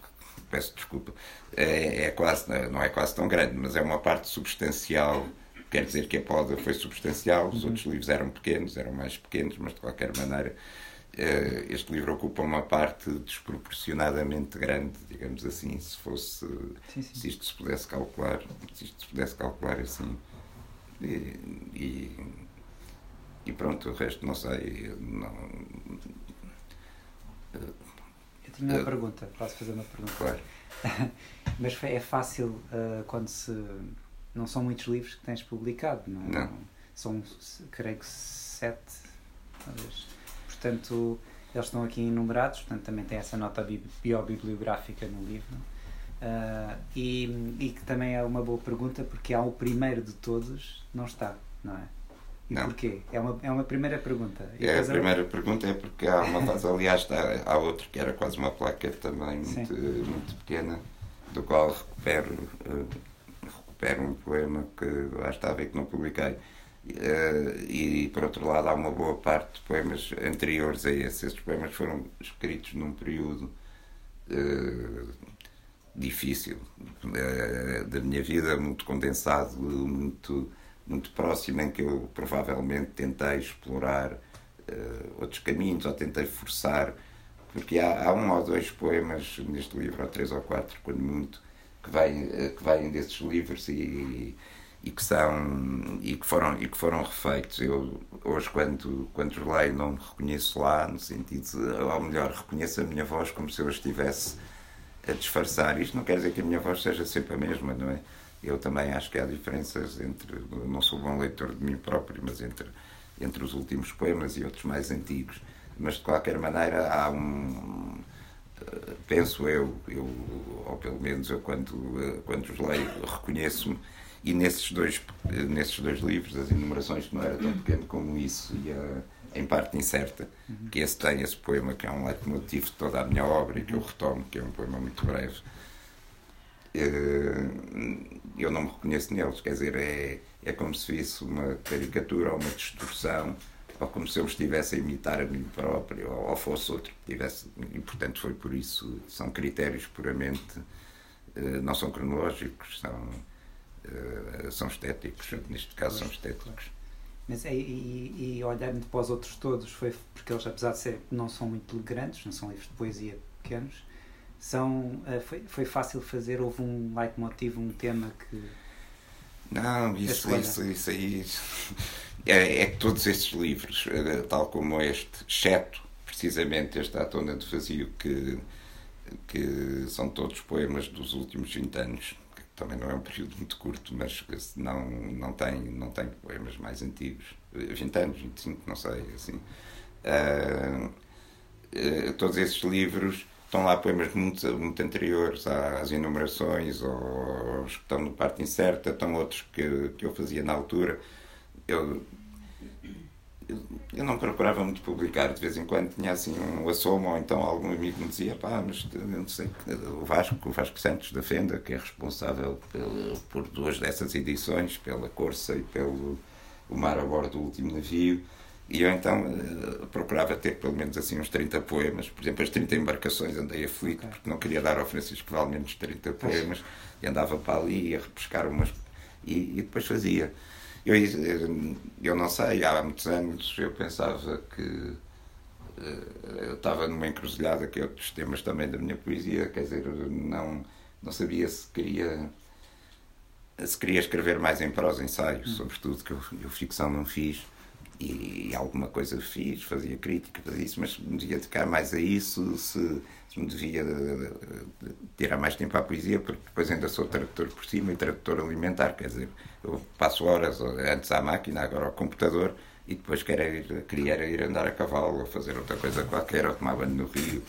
peço desculpa, é, é quase, não é quase tão grande, mas é uma parte substancial quer dizer que a poda foi substancial, os uhum. outros livros eram pequenos, eram mais pequenos, mas de qualquer maneira este livro ocupa uma parte desproporcionadamente grande, digamos assim, se fosse sim, sim. se isto se pudesse calcular, se isto se pudesse calcular assim. E, e, e pronto, o resto não sei. Não, Eu tinha uma uh, pergunta, posso fazer uma pergunta? Claro. Mas é fácil uh, quando se. Não são muitos livros que tens publicado, não é? Não. São, creio que, sete, talvez portanto, eles estão aqui enumerados, portanto, também tem essa nota biobibliográfica no livro. Uh, e, e, que também é uma boa pergunta, porque há o primeiro de todos, não está, não é? E não. porquê? É uma, é uma primeira pergunta. E é, a primeira pergunta é porque há uma fase, aliás, está, há outro que era quase uma placa também muito, muito pequena, do qual recupero, uh, recupero um poema que lá estava e que não publiquei e por outro lado há uma boa parte de poemas anteriores a esses. Esses poemas foram escritos num período uh, difícil uh, da minha vida, muito condensado, muito, muito próximo, em que eu provavelmente tentei explorar outros caminhos ou tentei forçar, porque há, há, um ou dois poemas neste livro, ou três ou quatro, quando muito, que vêm, que vêm desses livros e e que são e que foram e que foram refeitos. Eu hoje quando quando leio não me reconheço lá no sentido de, ou melhor reconheço a minha voz como se eu estivesse a disfarçar. Isto não quer dizer que a minha voz seja sempre a mesma não é? Eu também acho que há diferenças entre não sou bom leitor de mim próprio mas entre entre os últimos poemas e outros mais antigos. Mas de qualquer maneira há um penso eu, eu ou pelo menos eu quando quando os leio reconheço-me e nesses dois, nesses dois livros, as enumerações, que não era tão pequeno como isso, e a, em parte incerta, que esse tem esse poema que é um leitmotiv de toda a minha obra e que eu retomo, que é um poema muito breve. Eh, eu não me reconheço neles, quer dizer, é, é como se visse uma caricatura ou uma distorção, ou como se eu estivesse a imitar a mim próprio, ou, ou fosse outro que tivesse. E, portanto, foi por isso. São critérios puramente. Eh, não são cronológicos, são são estéticos, neste caso são estéticos. Mas e, e, e olhando para os outros todos, foi porque eles, apesar de ser, não são muito grandes, não são livros de poesia pequenos, são, uh, foi, foi fácil fazer, houve um leitmotiv, um tema que. Não, isso, isso, isso aí. é, é que todos estes livros, eh, tal como este, exceto precisamente este A Tona de Vazio, que, que são todos poemas dos últimos 20 anos, também não é um período muito curto, mas não, não, tem, não tem poemas mais antigos, 20 anos, 25, não sei, assim. Uh, uh, todos esses livros estão lá poemas muito, muito anteriores às enumerações ou aos que estão no parte incerta, estão outros que, que eu fazia na altura. Eu, eu não procurava muito publicar, de vez em quando tinha assim um assomo, ou então algum amigo me dizia, pá, mas não sei, o Vasco, o Vasco Santos da Fenda, que é responsável pelo, por duas dessas edições, pela Corsa e pelo O Mar a Bordo do Último Navio, e eu então uh, procurava ter pelo menos assim uns 30 poemas, por exemplo, as 30 embarcações andei aflito, porque não queria dar ao Francisco Val menos 30 poemas, e andava para ali, ia repescar umas, e, e depois fazia. Eu, eu não sei, há muitos anos eu pensava que eh, eu estava numa encruzilhada que é outros temas também da minha poesia, quer dizer, não, não sabia se queria se queria escrever mais em prosa ensaios, hum. sobretudo que eu, eu ficção não fiz e, alguma coisa fiz, fazia crítica, fazia isso, mas me devia dedicar mais a isso, se, se me devia tirar mais tempo à poesia, porque depois ainda sou tradutor por cima e tradutor alimentar, quer dizer, eu passo horas antes à máquina, agora ao computador, e depois queria ir, queria ir andar a cavalo ou fazer outra coisa qualquer, ou tomar banho no rio,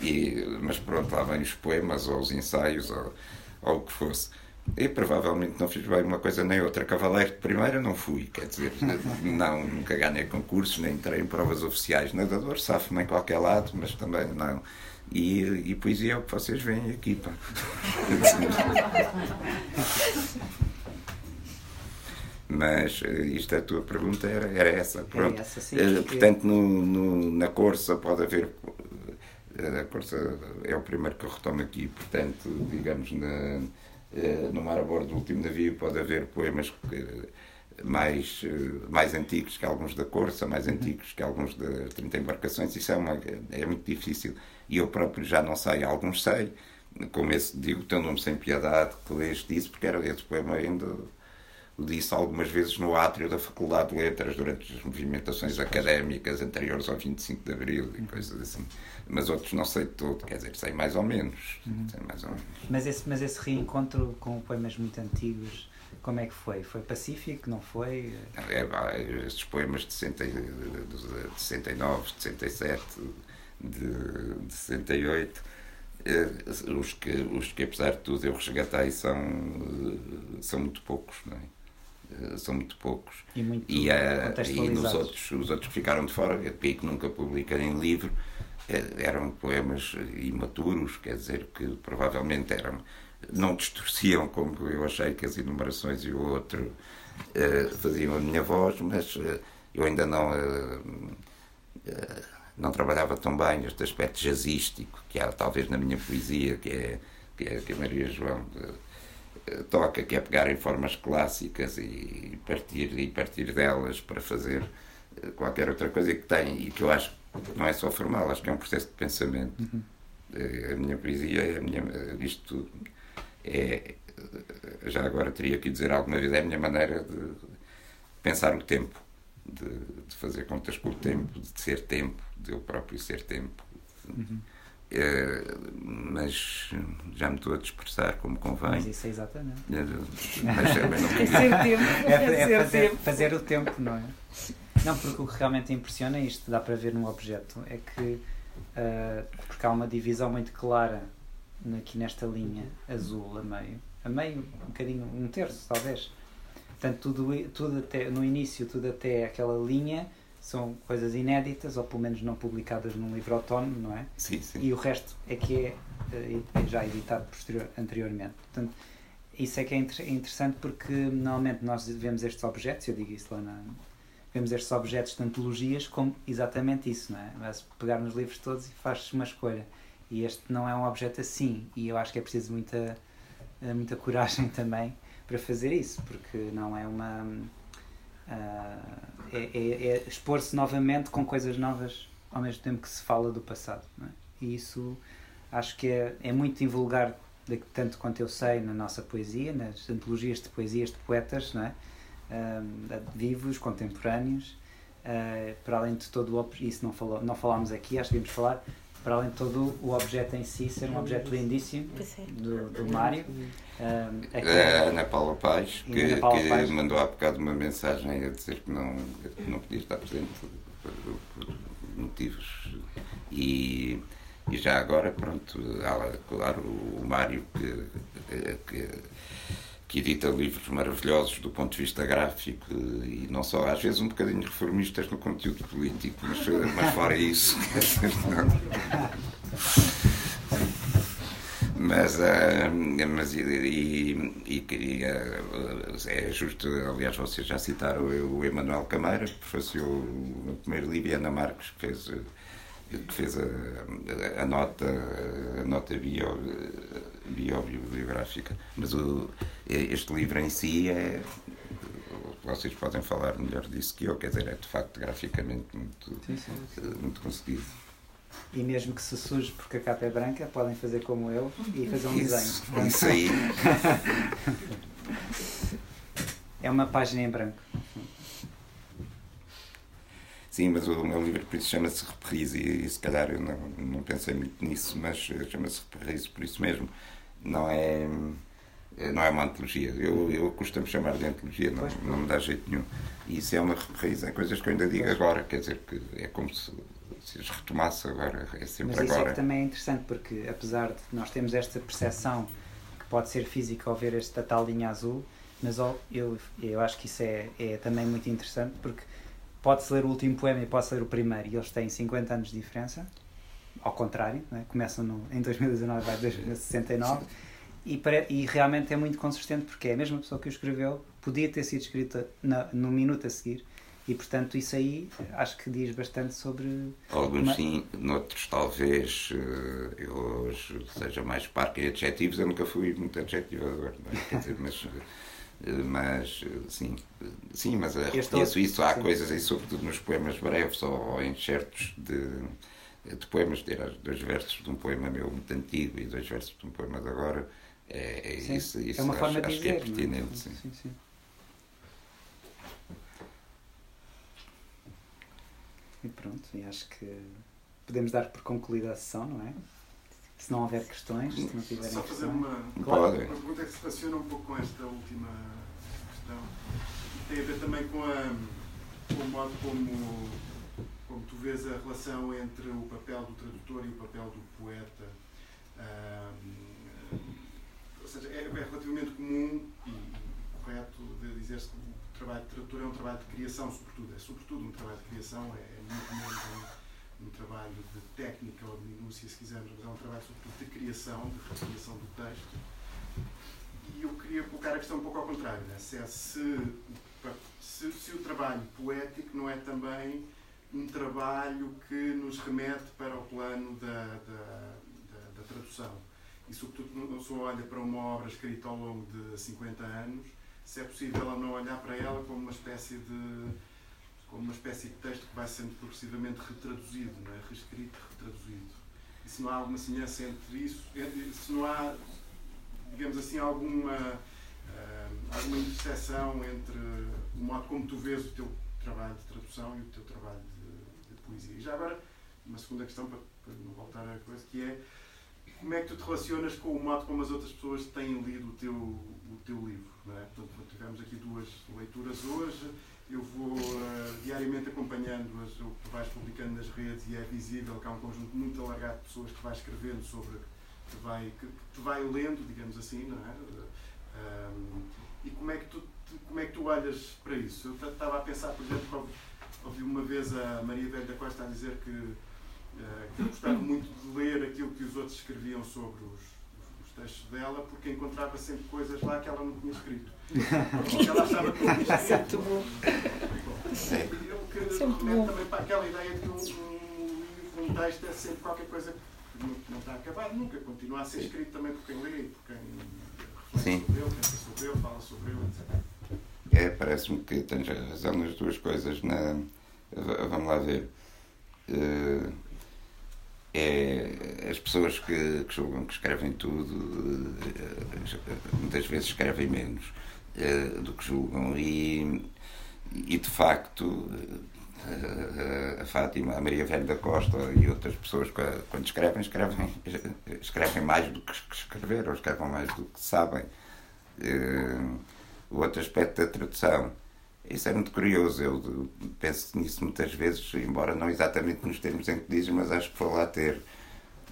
e, mas pronto, lá vêm os poemas ou os ensaios ou, ou o que fosse. E provavelmente não fiz bem uma coisa nem outra. Cavaleiro de primeira não fui, quer dizer, não, nunca ganhei concursos, nem entrei em provas oficiais. Nadador, safo-me em qualquer lado, mas também não. E, e poesia é o que vocês veem aqui, pá. Mas eh, isto a tua pergunta era, era essa. Pronto. Era essa, sim, eh, Portanto, no, no, na Corsa pode haver. Eh, a Corsa é o primeiro que eu retomo aqui, portanto, digamos, na no mar a bordo do último navio pode haver poemas mais, eh, mais antigos que alguns da Corsa, mais antigos que alguns das 30 embarcações. Isso é, uma, é muito difícil. E eu próprio já não sei, alguns sei, como esse digo, teu nome sem piedade, que leste isso, porque era esse poema ainda disse algumas vezes no átrio da Faculdade de Letras durante as movimentações académicas anteriores ao 25 de Abril e coisas assim mas outros não sei todo, quer dizer, sei mais ou menos. Uhum. Sei mais ou menos. Mas, esse, mas esse reencontro com poemas muito antigos, como é que foi? Foi pacífico? Não foi? É, estes poemas de, 60, de 69, de 67, de, de 68, eh, os que, os que apesar de tudo eu resgatei são, são muito poucos, não é? Eh, são muito poucos. E, muito e, e nos outros, os outros que ficaram de fora, é que nunca publiquei em livro, é, eram poemas imaturos, quer dizer, que provavelmente eram não distorciam como eu achei que as enumerações e o outro uh, faziam a minha voz, mas uh, eu ainda não uh, não trabalhava tão bem este aspecto jazzístico que há talvez na minha poesia, que é que, é, que a Maria João toca, que é pegar em formas clássicas e partir e partir delas para fazer qualquer outra coisa que tem e que eu acho não é só formal, acho que é um processo de pensamento. Uhum. É, a minha poesia, a minha, isto é, já agora teria que dizer alguma vez, é a minha maneira de pensar o tempo, de, de fazer contas com o tempo, de ser tempo, de eu próprio ser tempo. Uhum. É, mas já me estou a dispersar como convém. Mas isso é exatamente. É, mas, mas não... é ser tempo. É, é fazer, fazer o tempo, não é? Não, porque o que realmente impressiona, isto dá para ver no objeto, é que uh, porque há uma divisão muito clara aqui nesta linha azul a meio, a meio, um bocadinho, um terço talvez. Portanto, tudo, tudo até, no início, tudo até aquela linha são coisas inéditas, ou pelo menos não publicadas num livro autónomo, não é? Sim, sim. E o resto é que é, é já editado posterior, anteriormente. Portanto, isso é que é interessante porque normalmente nós vemos estes objetos, eu digo isso lá na, vemos estes objetos de antologias como exatamente isso, não é? Mas pegar nos livros todos e faz uma escolha. E este não é um objeto assim, e eu acho que é preciso muita, eh, muita coragem também para fazer isso, porque não é uma. Uh, é, é, é expor-se novamente com coisas novas ao mesmo tempo que se fala do passado. É? E isso acho que é, é muito invulgar, tanto quanto eu sei, na nossa poesia, nas antologias de poesias de poetas, não é? uh, vivos, contemporâneos, uh, para além de todo o isso não, falou, não falámos aqui, acho que devíamos falar, para além de todo o objeto em si ser um objeto lindíssimo do, do Mário. Um, a Ana Paula Paz, que, Paula que Paz. mandou há bocado uma mensagem a dizer que não, que não podia estar presente por, por motivos. E, e já agora, pronto, há, claro, o Mário que, que que edita livros maravilhosos do ponto de vista gráfico e não só, às vezes um bocadinho reformistas no conteúdo político, mas, mas fora isso. mas, uh, mas e, e, e uh, é justo, aliás, vocês já citaram o Emanuel Cameira, que professor primeiro livro, Ana Marques, que fez, que fez a, a nota, a nota bio biobiográfica. Mas o, este livro em si é. Vocês podem falar melhor disso que eu, quer dizer, é de facto graficamente muito, sim, sim. muito conseguido. E mesmo que se suje porque a capa é branca, podem fazer como eu e fazer um isso, desenho. Isso aí. é uma página em branco. Sim, mas o meu livro por isso chama-se Reprise e, e se calhar eu não, não pensei muito nisso, mas chama-se Reprise por isso mesmo não é não é uma antologia. Eu, eu costumo chamar de antologia, não, não me dá jeito nenhum. E isso é uma reprise, é coisas que eu ainda digo agora, quer dizer, que é como se, se as retomasse agora, é sempre Mas isso agora. É que também é interessante, porque apesar de nós termos esta percepção que pode ser física ao ver esta tal linha azul, mas eu, eu acho que isso é, é também muito interessante, porque pode-se ler o último poema e pode-se ler o primeiro, e eles têm 50 anos de diferença ao contrário, é? começam no, em 2019 vai 2069 e, e realmente é muito consistente porque é a mesma pessoa que o escreveu, podia ter sido escrita na, no minuto a seguir e portanto isso aí acho que diz bastante sobre. Alguns uma... sim, noutros talvez uh, eu seja mais parque em adjetivos, eu nunca fui muito adjetivador, é? dizer, mas. Eh, mas sim, sim, mas reconheço isso. Há sim. coisas aí, sobretudo nos poemas breves ou, ou enxertos de, de poemas, ter dois versos de um poema meu muito antigo e dois versos de um poema de agora, é, é isso, isso é uma acho, forma de dizer, que é pertinente. Sim. Sim, sim. E pronto, e acho que podemos dar por concluída a sessão, não é? Se não houver questões, se não tiverem Só fazer uma, claro. uma pergunta que se relaciona um pouco com esta última questão. Tem a ver também com, a, com o modo como como tu vês a relação entre o papel do tradutor e o papel do poeta. ou seja, é, é, relativamente comum e correto de dizer-se que o trabalho de tradutor é um trabalho de criação, sobretudo. É sobretudo um trabalho de criação, é, é muito menos um, um, trabalho de técnica ou de minúcia, se quisermos, mas é um trabalho sobretudo de criação, de recriação do texto. E eu queria colocar a questão um pouco ao contrário, né? se, é, se, se, se o trabalho poético não é também um trabalho que nos remete para o plano da, da, da, da tradução. E, sobretudo, se olha para uma obra escrita ao longo de 50 anos, se é possível ela não olhar para ela como uma espécie de como uma espécie de texto que vai sendo progressivamente retraduzido, não é? reescrito, retraduzido. E se não há alguma semelhança entre isso, se não há, digamos assim, alguma, uh, alguma interseção entre o modo como tu vês o teu trabalho de tradução e o teu trabalho de poesia. E já agora, uma segunda questão, para, para não voltar à coisa, que é como é que tu te relacionas com o modo como as outras pessoas têm lido o teu, o teu livro? Não é? Portanto, tivemos aqui duas leituras hoje. Eu vou uh, diariamente acompanhando as, o que vais publicando nas redes e é visível que há um conjunto muito alargado de pessoas que vai escrevendo sobre, que vai, que, que vai lendo, digamos assim, não é? Um, e como é, que tu, como é que tu olhas para isso? Eu estava a pensar, por exemplo, ouvi uma vez a Maria Velha da Costa a dizer que, uh, que gostava muito de ler aquilo que os outros escreviam sobre os, os textos dela, porque encontrava sempre coisas lá que ela não tinha escrito. Porque ela achava que não tinha escrito. Muito bom. Eu que remete também para aquela ideia de que um, um, texto é sempre qualquer coisa que não, não está acabado nunca, continua a ser escrito também por quem lê, por quem reflete sobre ele, pensa sobre ele, fala sobre ele, etc. É, parece-me que tens razão nas duas coisas. Na, vamos lá ver. Uh, é, as pessoas que, que julgam que escrevem tudo uh, muitas vezes escrevem menos. uh, do que julgam. E, e de facto, a Fátima, a Maria Velho da Costa e outras pessoas, quando escrevem, escrevem, escrevem mais do que escrever, ou escrevem mais do que sabem. O outro aspecto da tradução. Isso é muito curioso, eu penso nisso muitas vezes, embora não exatamente nos termos em que diz, mas acho que foi lá ter.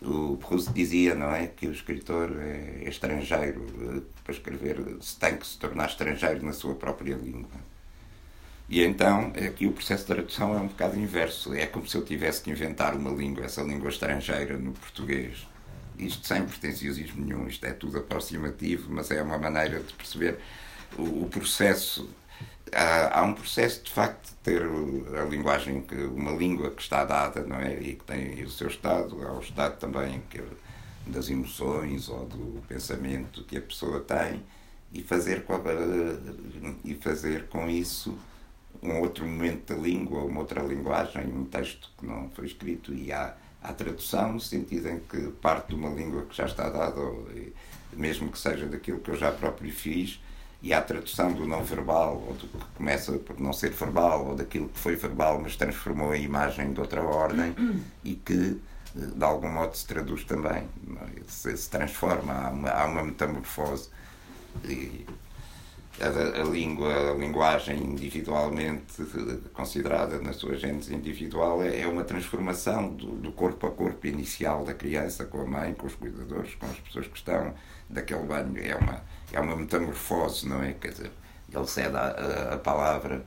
O Proust dizia, não é? Que o escritor é estrangeiro eh, para escrever, se tem que se tornar estrangeiro na sua própria língua. E então, aqui o processo de tradução é um bocado inverso. É como se eu tivesse que inventar uma língua, essa língua estrangeira, no português. Isto sem pretenciosismo nenhum, isto é tudo aproximativo, mas é uma maneira de perceber o, o processo. Há, há, um processo, de facto, de ter a linguagem, que, uma língua que está dada, não é? E que tem o seu estado, há o estado também que, das emoções ou do pensamento que a pessoa tem, e fazer, e fazer com isso um outro momento da língua, uma outra linguagem, um texto que não foi escrito. E há, há tradução no sentido em que parte de uma língua que já está dada, ou, mesmo que seja daquilo que eu já próprio fiz, e há tradução do não verbal, ou do que começa por não ser verbal, ou daquilo que foi verbal, mas transformou a imagem de outra ordem e que de algum modo se traduz também, é? se, se transforma, há uma, há uma metamorfose. E, a, a, língua, a linguagem individualmente considerada na sua gênese individual é, é uma transformação do, do, corpo a corpo inicial da criança com a mãe, com os cuidadores, com as pessoas que estão daquele banho. É uma, é uma metamorfose, não é? Quer dizer, ele cede a, a, a palavra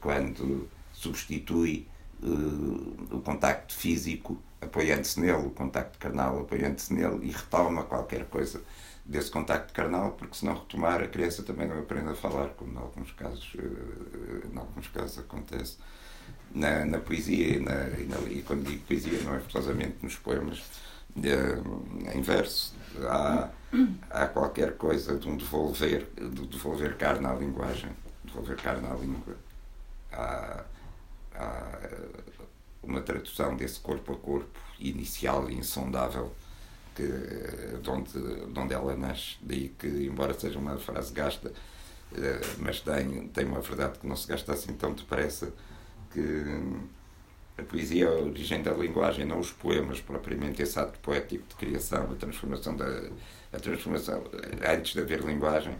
quando substitui uh, o contacto físico apoiando-se nele, o contacto carnal apoiando-se nele e retoma qualquer coisa desse contacto carnal, porque se não retomar a criança também não aprende a falar, como em alguns casos, eh, em alguns casos acontece na, na poesia e, na, e, na, e, quando digo poesia não é forçosamente nos poemas é, em verso. Há, há qualquer coisa de um devolver, de devolver carne à linguagem, devolver carne à língua. Há, há uma tradução desse corpo a corpo inicial e insondável que, de, onde, de onde ela nasce. Daí que, embora seja uma frase gasta, eh, mas tem, tem uma verdade que não se gasta assim tão depressa, que a poesia é a origem da linguagem, não os poemas propriamente, esse ato poético de criação, a transformação da a transformação, antes de haver linguagem,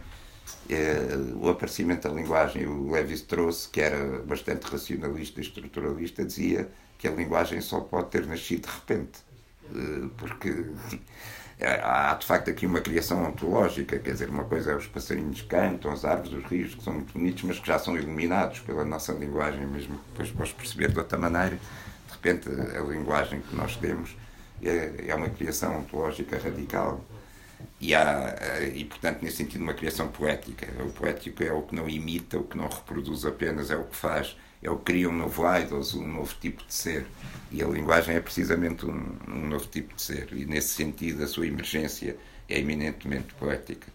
é, o aparecimento da linguagem, o Levis trouxe, que era bastante racionalista e estruturalista, dizia que a linguagem só pode ter nascido de repente eh, porque há de facto aqui uma criação ontológica, quer dizer, uma coisa é os passarinhos cantam, as árvores, os rios, que são muito bonitos, mas que já são iluminados pela nossa linguagem, mesmo que depois podes perceber de outra maneira. De repente, a linguagem que nós temos é, é uma criação ontológica radical. E, há, eh, e, portanto, nesse sentido, uma criação poética. O poético é o que não imita, o que não reproduz apenas, é o que faz é o que cria um novo idols, um novo tipo de ser. E a linguagem é precisamente um, um novo tipo de ser. E nesse sentido, a sua emergência é eminentemente poética.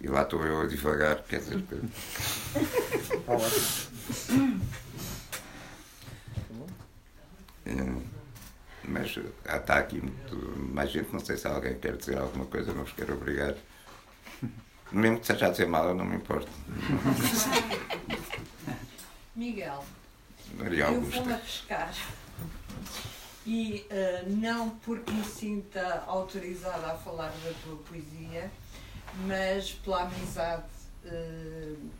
E lá estou eu a divagar, quer dizer. Que... Hum, mas está aqui muito, mais gente, não sei se alguém quer dizer alguma coisa, não vos quero obrigar. Mesmo que seja a dizer mal, eu não me importo. Miguel, Maria eu vou-me arriscar. E uh, não porque me sinta autorizada a falar da tua poesia, mas pela amizade uh,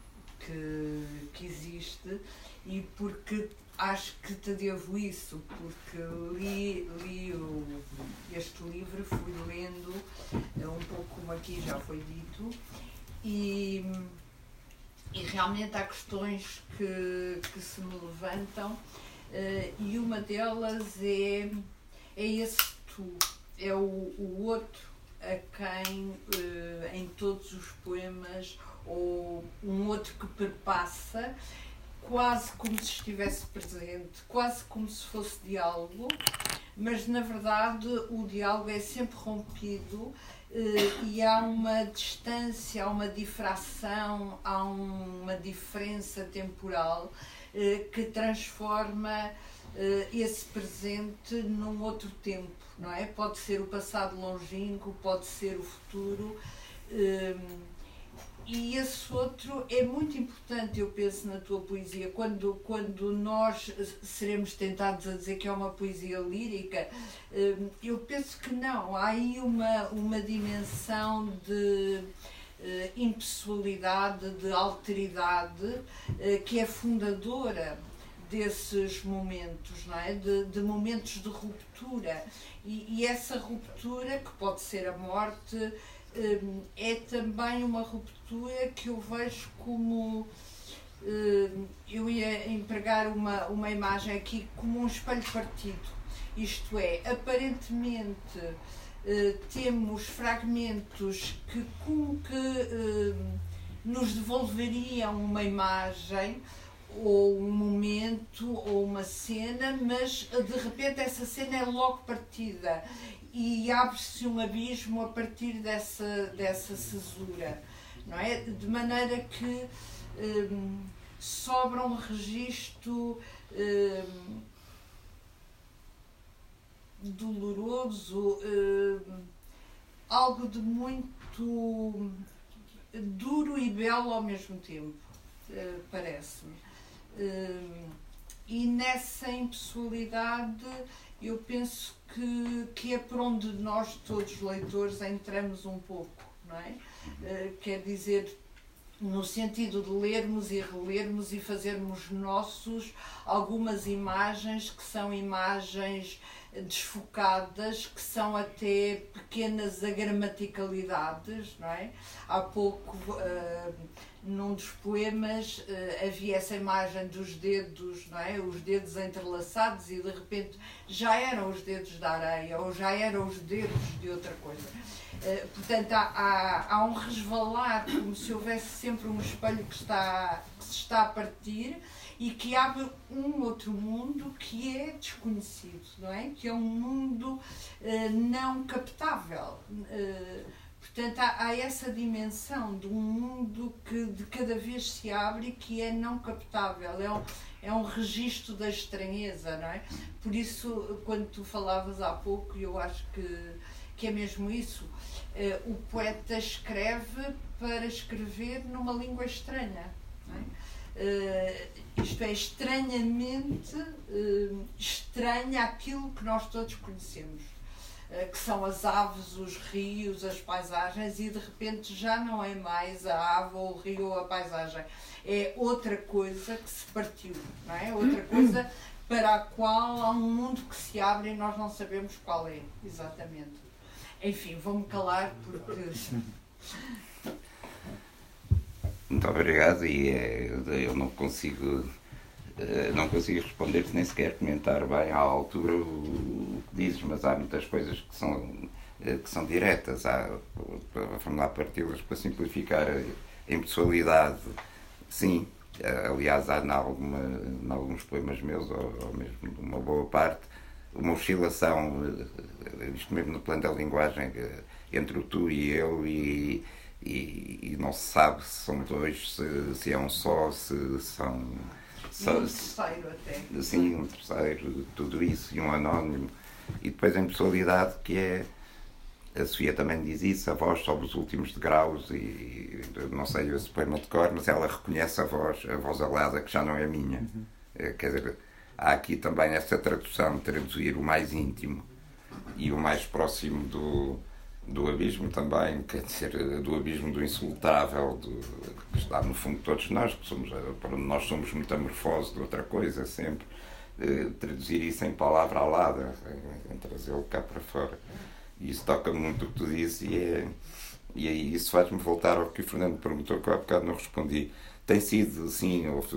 que, que existe e porque acho que te devo isso, porque li, li o, este livro, fui lendo eh, um pouco como aqui já foi dito, e e realmente há questões que, que se me levantam uh, e uma delas é, é esse tu, é o, o outro a quem uh, em todos os poemas ou um outro que perpassa quase como se estivesse presente, quase como se fosse diálogo, mas na verdade o diálogo é sempre rompido e há uma distância, há uma difração, há uma diferença temporal uh, que transforma uh, esse presente num outro tempo, não é? Pode ser o passado longínquo, pode ser o futuro. E esse outro é muito importante, eu penso, na tua poesia. Quando, quando nós seremos tentados a dizer que é uma poesia lírica, hum, eu penso que não. Há aí uma, uma dimensão de eh, impessoalidade, de alteridade, eh, que é fundadora desses momentos, não é? De, de momentos de ruptura. E, e, essa ruptura, que pode ser a morte, Hum, é também uma ruptura que eu vejo como. Hum, eu ia empregar uma, uma imagem aqui como um espelho partido. Isto é, aparentemente hum, temos fragmentos que, como que nos devolveriam uma imagem ou um momento ou uma cena, mas de repente essa cena é logo partida e abre-se um abismo a partir dessa, dessa cesura, não é? De maneira que um, sobra um registro um, doloroso, um, algo de muito duro e belo ao mesmo tempo, uh, parece-me. Hum, e nessa impessoalidade eu penso que, que é por onde nós, todos leitores, entramos um pouco, não é? Uh, quer dizer, no sentido de lermos e relermos e fazermos nossos algumas imagens que são imagens desfocadas, que são até pequenas agramaticalidades, não é? Há pouco, uh, num dos poemas, uh, havia essa imagem dos dedos, não é? Os dedos entrelaçados e de repente já eram os dedos da areia ou já eram os dedos de outra coisa. Uh, portanto, há, há, há um resvalar, como se houvesse sempre um espelho que, está, que se está a partir e que abre um outro mundo que é desconhecido, não é? Que é um mundo uh, não captável. Uh, portanto, há, há, essa dimensão de um mundo que de cada vez se abre e que é não captável. É um, é um registro da estranheza, não é? Por isso, quando tu falavas há pouco, eu acho que, que é mesmo isso. Uh, o poeta escreve para escrever numa língua estranha. Não é? Uh, isto é estranhamente uh, estranha aquilo que nós todos conhecemos, uh, que são as aves, os rios, as paisagens, e de repente já não é mais a ave ou o rio ou a paisagem, é outra coisa que se partiu, não é? Outra coisa para a qual há um mundo que se abre e nós não sabemos qual é, exatamente. Enfim, vou-me calar porque Muito obrigado e é, eu não consigo eh, não consigo responder nem sequer comentar bem à altura o que dizes, mas há muitas coisas que são, eh, que são diretas. Há, formular partidas para simplificar a impessoalidade, sim. Eh, aliás, há em, alguma, em alguns poemas meus, ou, ou mesmo numa boa parte, uma oscilação, isto mesmo no plano da linguagem, entre o tu e eu, e, e, e, não se sabe se são dois, se, se é um só, se são. Se, um terceiro até. Sim, um terceiro, tudo isso, e um anónimo. E depois a impessoalidade que é. A Sofia também diz isso, a voz sobre os últimos degraus, e não sei esse poema de cor, mas ela reconhece a voz, a voz alada, que já não é minha. Uhum. É, quer dizer, há aqui também essa tradução, traduzir o mais íntimo e o mais próximo do, do abismo também, quer dizer, do abismo do insultável, do, que está no fundo de todos nós, que somos, para nós somos metamorfose de outra coisa sempre, eh, traduzir isso em palavra alada, em, em trazê-lo cá para fora. E isso toca muito o que tu dizes e, é, e aí isso faz-me voltar ao que o Fernando perguntou, que eu há bocado não respondi. Tem sido, sim, houve,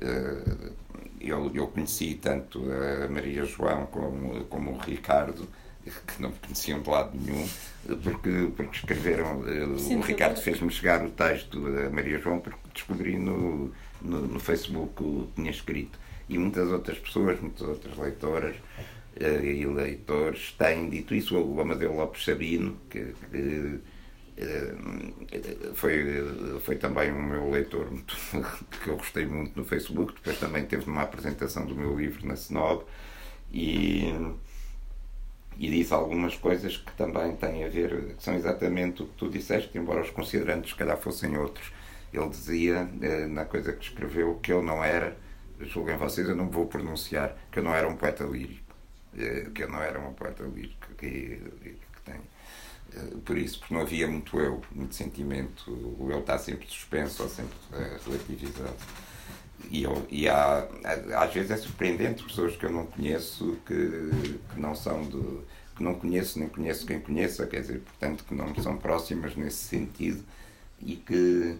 eh, eu, eu conheci tanto a Maria João como, como o Ricardo, que não me conheciam de lado nenhum, porque, porque escreveram. Eh, Sim, o Ricardo fez-me chegar o texto da Maria João porque descobri no, no, no, Facebook o que tinha escrito. E muitas outras pessoas, muitas outras leitoras uh, e leitores têm dito isso. O Amadeu Lopes Sabino, que, que uh, foi, foi também um meu leitor muito, que eu gostei muito no Facebook. Depois também teve uma apresentação do meu livro na Snob. E e disse algumas coisas que também têm a ver, que são exatamente o que tu disseste, embora os considerantes se calhar fossem outros. Ele dizia, eh, na coisa que escreveu, que eu não era, julguem vocês, eu não vou pronunciar, que eu não era um poeta lírico. Eh, que eu não era um poeta lírico. Que, que tem. Eh, por isso, porque não havia muito eu, muito sentimento. O eu está sempre suspenso ou sempre relativizado. E, eu, e há, às vezes é surpreendente pessoas que eu não conheço que, que não são de. que não conheço nem conheço quem conheça, quer dizer, portanto, que não são próximas nesse sentido e que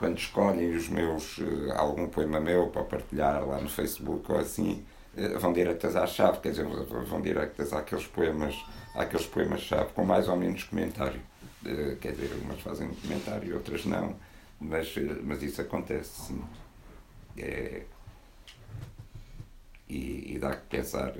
quando escolhem os meus eh, algum poema meu para partilhar lá no Facebook ou assim eh, vão diretas à chave quer dizer vão diretas àqueles poemas àqueles poemas chave com mais ou menos comentário eh, quer dizer umas fazem comentário outras não mas mas isso acontece sim é, e, e dá que pensar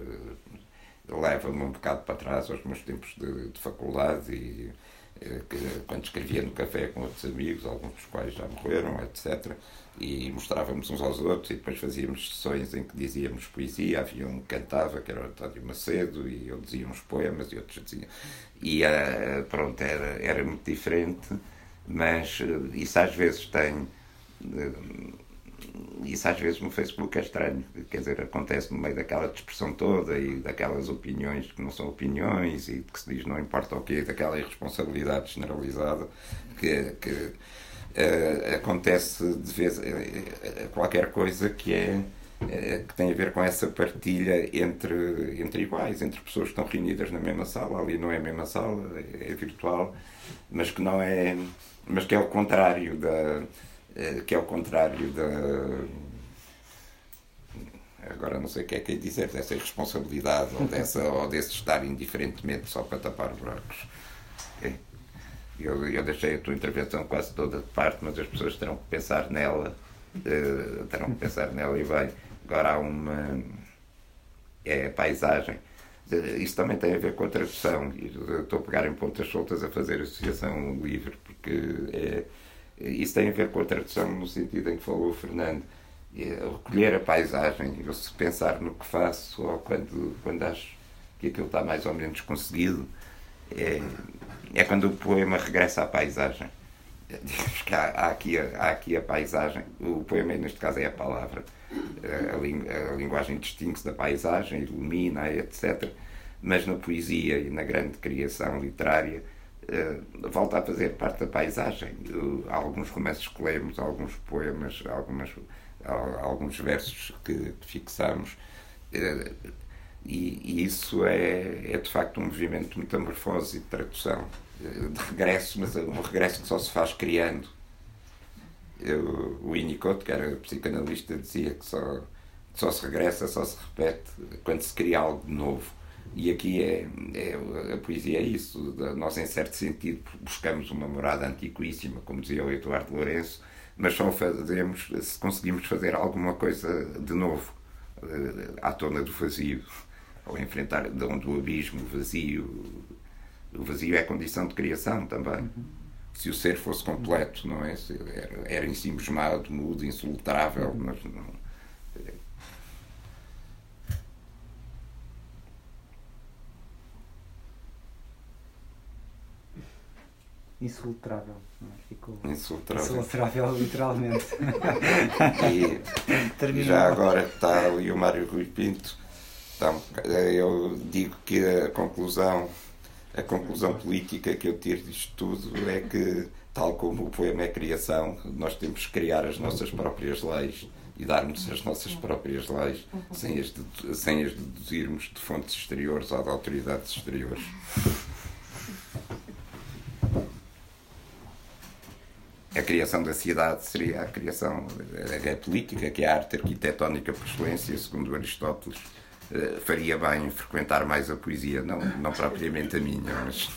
leva-me um bocado para trás aos meus tempos de, de faculdade e eh, que, quando escrevia no café com outros amigos, alguns dos quais já morreram, etc. E mostrávamos uns aos outros e depois fazíamos sessões em que dizíamos poesia. Havia um que cantava, que era o António Macedo, e eu dizia uns poemas e outros diziam. E uh, pronto, era, era muito diferente, mas uh, isso às vezes tem. Uh, isso às vezes no Facebook é estranho, quer dizer, acontece no meio daquela dispersão toda e daquelas opiniões que não são opiniões e que se diz não importa o quê, daquela irresponsabilidade generalizada que, que uh, acontece de vez uh, qualquer coisa que é que tem a ver com essa partilha entre, entre iguais, entre pessoas que estão reunidas na mesma sala, ali não é a mesma sala, é, é virtual, mas que não é, mas que é o contrário da que é o contrário da. Agora não sei o que é que é dizer, dessa irresponsabilidade ou, dessa, ou desse estar indiferentemente só para tapar buracos. É. Eu, eu deixei a tua intervenção quase toda de parte, mas as pessoas terão que pensar nela, uh, terão que pensar nela e vai. Agora há uma. É a paisagem. Isso também tem a ver com a tradução. Estou a pegar em pontas soltas a fazer associação livre, porque é isso tem a ver com a tradução no sentido em que falou o Fernando. Recolher a paisagem, eu se pensar no que faço ou quando, quando acho que aquilo está mais ou menos conseguido, é, é quando o poema regressa à paisagem. Digamos que há, há, aqui há aqui a paisagem, o poema neste caso é a palavra, a, a linguagem distingue-se da paisagem, ilumina, etc. Mas na poesia e na grande criação literária, volta a fazer parte da paisagem. Há alguns romances que lemos, alguns poemas, algumas, alguns versos que, fixamos. Eh, e, e, isso é, é de facto um movimento de metamorfose e de tradução, eh, de regresso, mas um regresso que só se faz criando. Eu, o Winnicott, que era psicanalista, dizia que só, só se regressa, só se repete quando se cria algo novo. E aqui é, é, a poesia é isso. Nós, em certo sentido, buscamos uma morada antiquíssima, como dizia o Eduardo Lourenço, mas só fazemos se conseguimos fazer alguma coisa de novo, eh, à tona do vazio, ou enfrentar de onde o abismo, o vazio. O vazio é condição de criação também. Se o ser fosse completo, não é? Era, era ensimismado, mudo, insultável, mas não insultrável. É? Ficou insultrável. insultrável, literalmente. e já agora está ali o Mário Rui Pinto, está, eu digo que a conclusão, a conclusão política que eu tiro disto tudo é que, tal como o poema é criação, nós temos que criar as nossas próprias leis e darmos as nossas próprias leis sem as, sem as deduzirmos de fontes exteriores ou de autoridades exteriores. A criação da cidade seria a criação a, a política, que é a arte arquitetónica por excelência, segundo Aristóteles. Uh, faria bem frequentar mais a poesia, não, não propriamente a minha, mas.